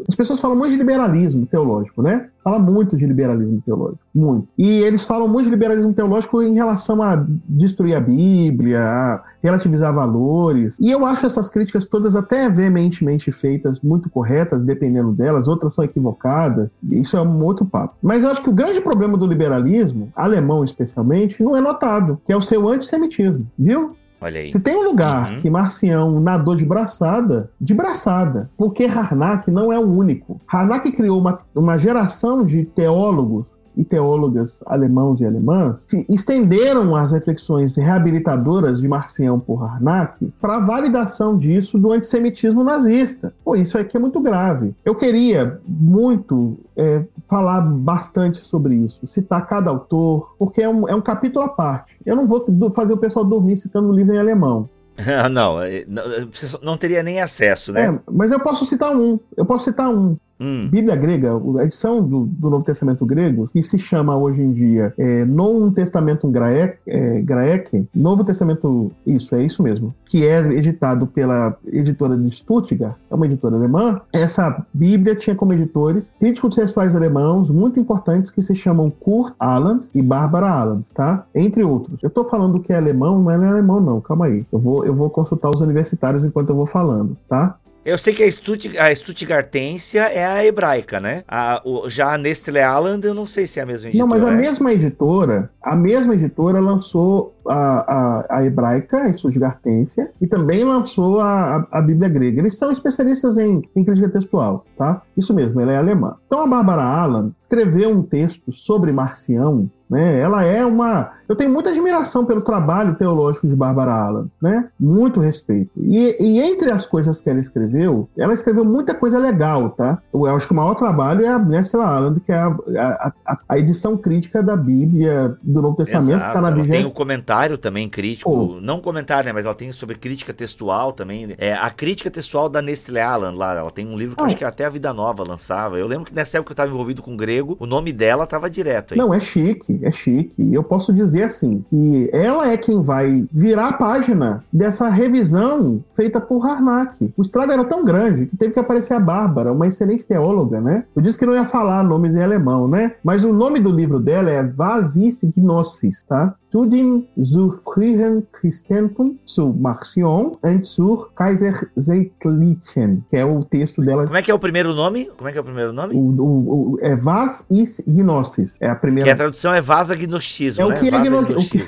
As pessoas falam muito de liberalismo teológico, né? Fala muito de liberalismo teológico, muito. E eles falam muito de liberalismo teológico em relação a destruir a Bíblia, a relativizar valores. E eu acho essas críticas todas até veementemente feitas, muito corretas, dependendo delas, outras são equivocadas. Isso é um outro papo. Mas eu acho que o grande problema do liberalismo, alemão especialmente, não é notado, que é o seu antissemitismo, viu? Olha aí. Se tem um lugar uhum. que Marcião nadou de braçada, de braçada, porque Harnack não é o único. Harnack criou uma, uma geração de teólogos e teólogas alemãos e alemãs estenderam as reflexões reabilitadoras de Marcião por Harnack para a validação disso do antissemitismo nazista. Pô, isso aqui é muito grave. Eu queria muito é, falar bastante sobre isso, citar cada autor, porque é um, é um capítulo à parte. Eu não vou fazer o pessoal dormir citando o livro em alemão. [LAUGHS] não, é, não, não teria nem acesso, né? É, mas eu posso citar um. Eu posso citar um. Hum. Bíblia grega, a edição do, do, Novo Testamento grego, que se chama hoje em dia é, Novo Testamento Graec, é, Novo Testamento, isso, é isso mesmo, que é editado pela editora de Stuttgart, é uma editora alemã. Essa Bíblia tinha como editores críticos textuais alemãos muito importantes que se chamam Kurt Aland e Barbara Aland, tá? Entre outros. Eu tô falando que é alemão, não é alemão não, calma aí. Eu vou, eu vou consultar os universitários enquanto eu vou falando, tá? Eu sei que a, Stutt a Stuttgartensia é a hebraica, né? A, o, já a Nestlé Aland, eu não sei se é a mesma editora. Não, mas a é? mesma editora, a mesma editora lançou a, a, a hebraica, a Stuttgartensia, e também lançou a, a, a, Bíblia grega. Eles são especialistas em, em crítica textual, tá? Isso mesmo, ela é alemã. Então a Bárbara Alan escreveu um texto sobre Marcião né? Ela é uma. Eu tenho muita admiração pelo trabalho teológico de Barbara Allen, né? Muito respeito. E, e, entre as coisas que ela escreveu, ela escreveu muita coisa legal, tá? Eu acho que o maior trabalho é a Nessa Allen, que é a, a, a, edição crítica da Bíblia do Novo Testamento, Exato. que tá na ela tem um comentário também crítico, oh. não comentário, né? Mas ela tem sobre crítica textual também. É a crítica textual da Nestlé Allen lá. Ela tem um livro que ah. eu acho que até a Vida Nova lançava. Eu lembro que nessa época eu estava envolvido com grego, o nome dela estava direto aí. Não, é chique, é chique. Eu posso dizer assim, que ela é quem vai virar a página dessa revisão feita por Harnack. O estrago era tão grande que teve que aparecer a Bárbara, uma excelente teóloga, né? Eu disse que não ia falar nomes em alemão, né? Mas o nome do livro dela é Vasis Gnosis, tá? Studien zur frühen Christentum zu Marcion und zur Kaiserzeitlichen, que é o texto dela. Como é que é o primeiro nome? Como é que é o primeiro nome? O, o, o é Vas is Gnosis. É a primeira. Que a tradução é Vasagnostismo, é né? O que é, gno... que...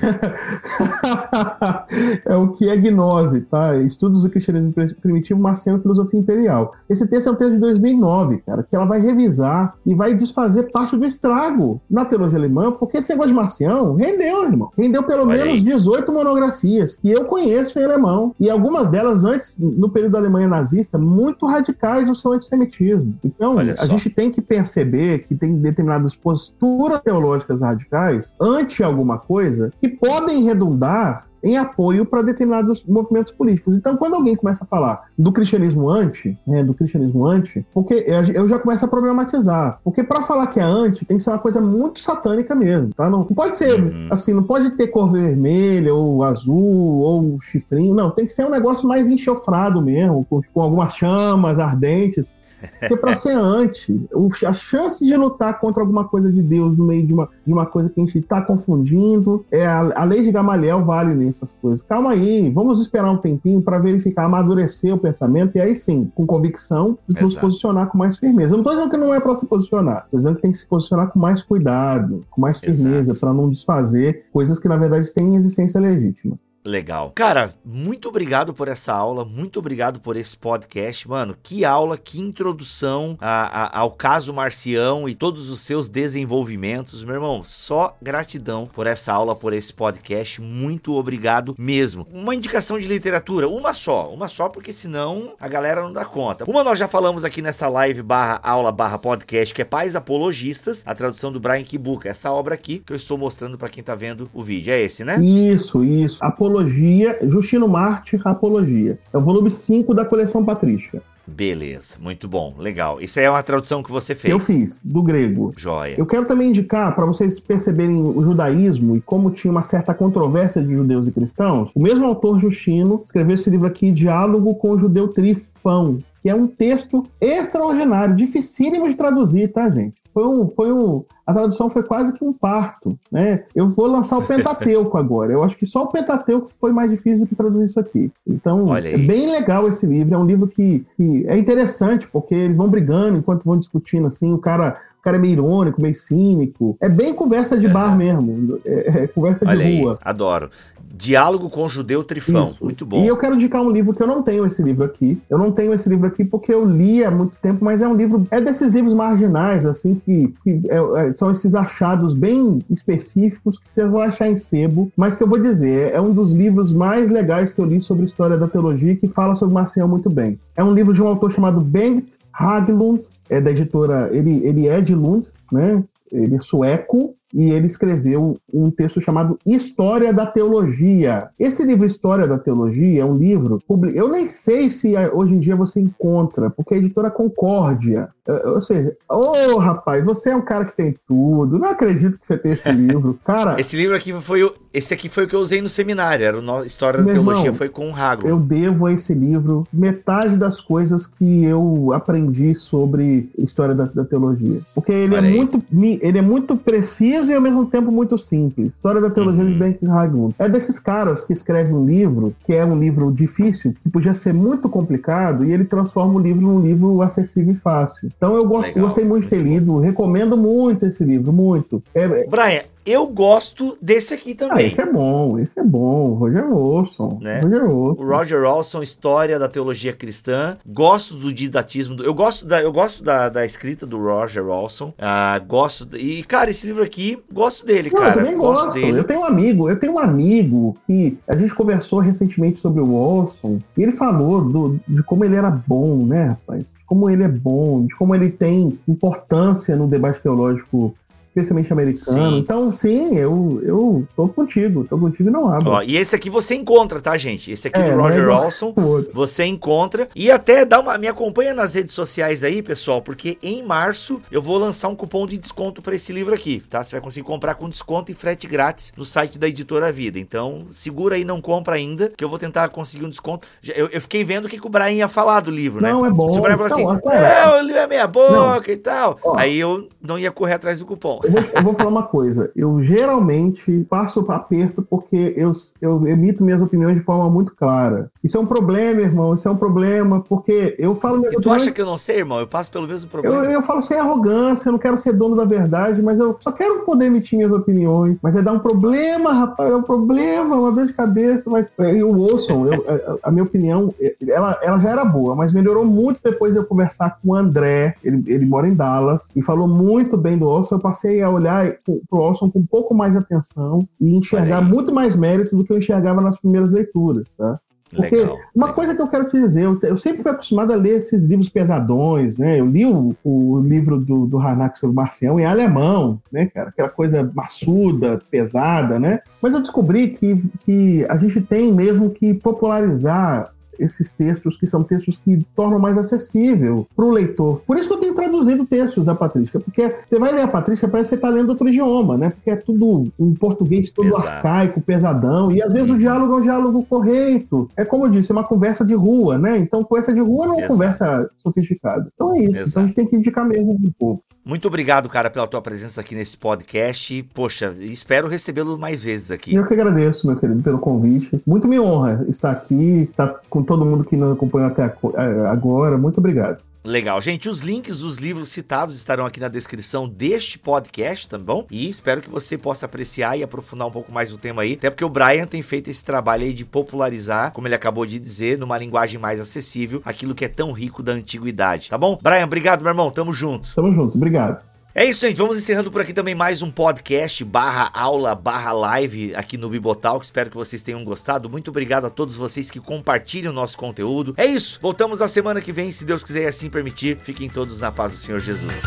[LAUGHS] é o que é gnose, tá? Estudos do cristianismo primitivo, Marciano e filosofia imperial. Esse texto é um texto de 2009, cara, que ela vai revisar e vai desfazer parte do estrago na teologia alemã, porque esse negócio de Marcião rendeu, irmão. Rendeu pelo Olha menos aí. 18 monografias que eu conheço em alemão. E algumas delas, antes, no período da Alemanha nazista, muito radicais no seu antissemitismo. Então, a gente tem que perceber que tem determinadas posturas teológicas radicais ante alguma coisa que podem redundar em apoio para determinados movimentos políticos. Então, quando alguém começa a falar do cristianismo anti, né, do cristianismo anti, porque eu já começo a problematizar, porque para falar que é anti tem que ser uma coisa muito satânica mesmo, tá? Não, não pode ser uhum. assim, não pode ter cor vermelha ou azul ou chifrinho, não, tem que ser um negócio mais enxofrado mesmo, com, com algumas chamas ardentes. Porque para ser anti, a chance de lutar contra alguma coisa de Deus no meio de uma, de uma coisa que a gente está confundindo, é a, a lei de Gamaliel vale nessas coisas. Calma aí, vamos esperar um tempinho para verificar, amadurecer o pensamento e aí sim, com convicção, nos posicionar com mais firmeza. Eu não estou dizendo que não é para se posicionar, estou dizendo que tem que se posicionar com mais cuidado, com mais firmeza, para não desfazer coisas que na verdade têm existência legítima. Legal. Cara, muito obrigado por essa aula, muito obrigado por esse podcast. Mano, que aula, que introdução a, a, ao caso Marcião e todos os seus desenvolvimentos. Meu irmão, só gratidão por essa aula, por esse podcast. Muito obrigado mesmo. Uma indicação de literatura, uma só, uma só, porque senão a galera não dá conta. Uma nós já falamos aqui nessa live barra aula barra podcast, que é Pais Apologistas, a tradução do Brian Kibuka. Essa obra aqui que eu estou mostrando para quem tá vendo o vídeo. É esse, né? Isso, isso. Apologistas Apologia, Justino Marte, Apologia. É o volume 5 da coleção patrística. Beleza, muito bom, legal. Isso aí é uma tradução que você fez? Eu fiz, do grego. Joia. Eu quero também indicar, para vocês perceberem o judaísmo e como tinha uma certa controvérsia de judeus e cristãos, o mesmo autor Justino escreveu esse livro aqui, Diálogo com o Judeu Trifão, que é um texto extraordinário, dificílimo de traduzir, tá, gente? Foi um, foi um, a tradução foi quase que um parto, né? Eu vou lançar o Pentateuco [LAUGHS] agora. Eu acho que só o Pentateuco foi mais difícil do que traduzir isso aqui. Então, é bem legal esse livro. É um livro que, que, é interessante, porque eles vão brigando enquanto vão discutindo, assim, o cara... O cara é meio irônico, meio cínico. É bem conversa de bar mesmo. É, é conversa Olha de rua. Aí, adoro. Diálogo com o Judeu Trifão. Isso. Muito bom. E eu quero indicar um livro que eu não tenho esse livro aqui. Eu não tenho esse livro aqui porque eu li há muito tempo, mas é um livro. É desses livros marginais, assim, que, que é, é, são esses achados bem específicos que você vai achar em sebo, mas que eu vou dizer, é um dos livros mais legais que eu li sobre história da teologia que fala sobre Marcial muito bem. É um livro de um autor chamado Bengt Haglund, é da editora. Ele, ele é de Lund, né? Ele é sueco, e ele escreveu um texto chamado História da Teologia. Esse livro História da Teologia é um livro, eu nem sei se hoje em dia você encontra, porque a editora Concórdia, é, ou seja, ô oh, rapaz, você é um cara que tem tudo, não acredito que você tem esse [LAUGHS] livro. Cara, esse livro aqui foi o, esse aqui foi o que eu usei no seminário, era o História da Teologia, irmão, foi com o Rago. Eu devo a esse livro metade das coisas que eu aprendi sobre História da, da Teologia, porque ele é muito ele é muito preciso e ao mesmo tempo muito simples. História da teologia uhum. de Benjamin Ragland. É desses caras que escrevem um livro que é um livro difícil, que podia ser muito complicado, e ele transforma o livro num livro acessível e fácil. Então eu gosto, gostei muito de ter lido, recomendo muito esse livro, muito. É, Brian, eu gosto desse aqui Ah, também. esse é bom, esse é bom. Roger Olson. Né? Roger Olson. O Roger Olson, História da Teologia Cristã. Gosto do didatismo. do- eu gosto da, eu gosto da, da escrita do Roger Olson. Ah, gosto. d- E, cara, esse livro aqui, gosto dele, Não, eu cara. também gosto gosto. dele. Eu tenho um amigo, eu tenho um amigo que a gente conversou recentemente sobre o Olson e ele falou do- de como ele era bom, né, rapaz? Como ele é bom, de como ele tem importância no debate teológico, especialmente americano. Sim. Então, sim, eu, eu tô contigo, tô contigo e não abro. Ó, e esse aqui você encontra, tá, gente? Esse aqui É, do não é Roger igual Olson. Você encontra e até dá uma me acompanha nas redes sociais aí, pessoal, porque em março eu vou lançar um cupom de desconto para esse livro aqui, tá? Você vai conseguir comprar com desconto e frete grátis no site da Editora Vida. Então, segura aí, não compra ainda, que eu vou tentar conseguir um desconto. Eu, eu fiquei vendo o que, que o Brian ia falar do livro, né? Não, é bom. Se o Brian falou assim, Não, cara, não, o livro é meia boca e tal. Ó. Aí eu não ia correr atrás do cupom. Eu vou, falar uma coisa. Eu geralmente passo aperto porque eu, eu emito minhas opiniões de forma muito clara. Isso é um problema, irmão. Isso é um problema porque eu falo E tu acha que eu não sei, irmão? Eu passo pelo mesmo Eu, problema. eu falo sem arrogância, eu não quero ser dono da verdade, mas eu só quero poder emitir minhas opiniões. Mas é dar um problema, rapaz, é um problema, uma dor de cabeça. Mas e o Wilson, eu- a, a minha opinião, ela, ela já era boa, mas melhorou muito depois de eu conversar com o André. Ele, ele mora em Dallas e falou muito bem do Wilson. Eu passei a olhar pro Wilson com um pouco mais de atenção e enxergar muito mais mérito do que eu enxergava nas primeiras leituras, tá? Porque Legal. uma legal. coisa que eu quero te dizer, eu, eu sempre fui acostumado a ler esses livros pesadões, né? Eu li o, o livro do, do Harnack sobre o Marcião em alemão, né, cara? Aquela coisa maçuda, pesada, né? Mas eu descobri que, que a gente tem mesmo que popularizar esses textos que são textos que tornam mais acessível para o leitor. Por isso que eu tenho traduzido textos da Patrícia, porque você vai ler a Patrícia, parece que você está lendo outro idioma, né? Porque é tudo em português, todo Exato. arcaico, pesadão, e às vezes o diálogo é um diálogo correto. É como eu disse, é uma conversa de rua, né? Então, conversa de rua não é uma Exato. conversa sofisticada. Então é isso. Exato. Então a gente tem que indicar mesmo um pouco. Muito obrigado, cara, pela tua presença aqui nesse podcast. Poxa, espero recebê-lo mais vezes aqui. Eu que agradeço, meu querido, pelo convite. Muito me honra estar aqui, estar com todo mundo que nos acompanhou até eh, agora. Muito obrigado. Legal, gente. Os links dos livros citados estarão aqui na descrição deste podcast, tá bom? E espero que você possa apreciar e aprofundar um pouco mais o tema aí. Até porque o Brian tem feito esse trabalho aí de popularizar, como ele acabou de dizer, numa linguagem mais acessível, aquilo que é tão rico da antiguidade, tá bom? Brian, obrigado, meu irmão. Tamo junto. Tamo junto. Obrigado. É isso, gente. Vamos encerrando por aqui também mais um podcast barra aula barra live aqui no Bibotalk. Espero que vocês tenham gostado. Muito obrigado a todos vocês que compartilham o nosso conteúdo. É isso. Voltamos na semana que vem, se Deus quiser e assim permitir. Fiquem todos na paz do Senhor Jesus.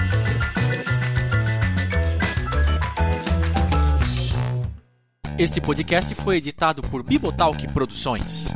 Este podcast foi editado por Bibotalk Produções.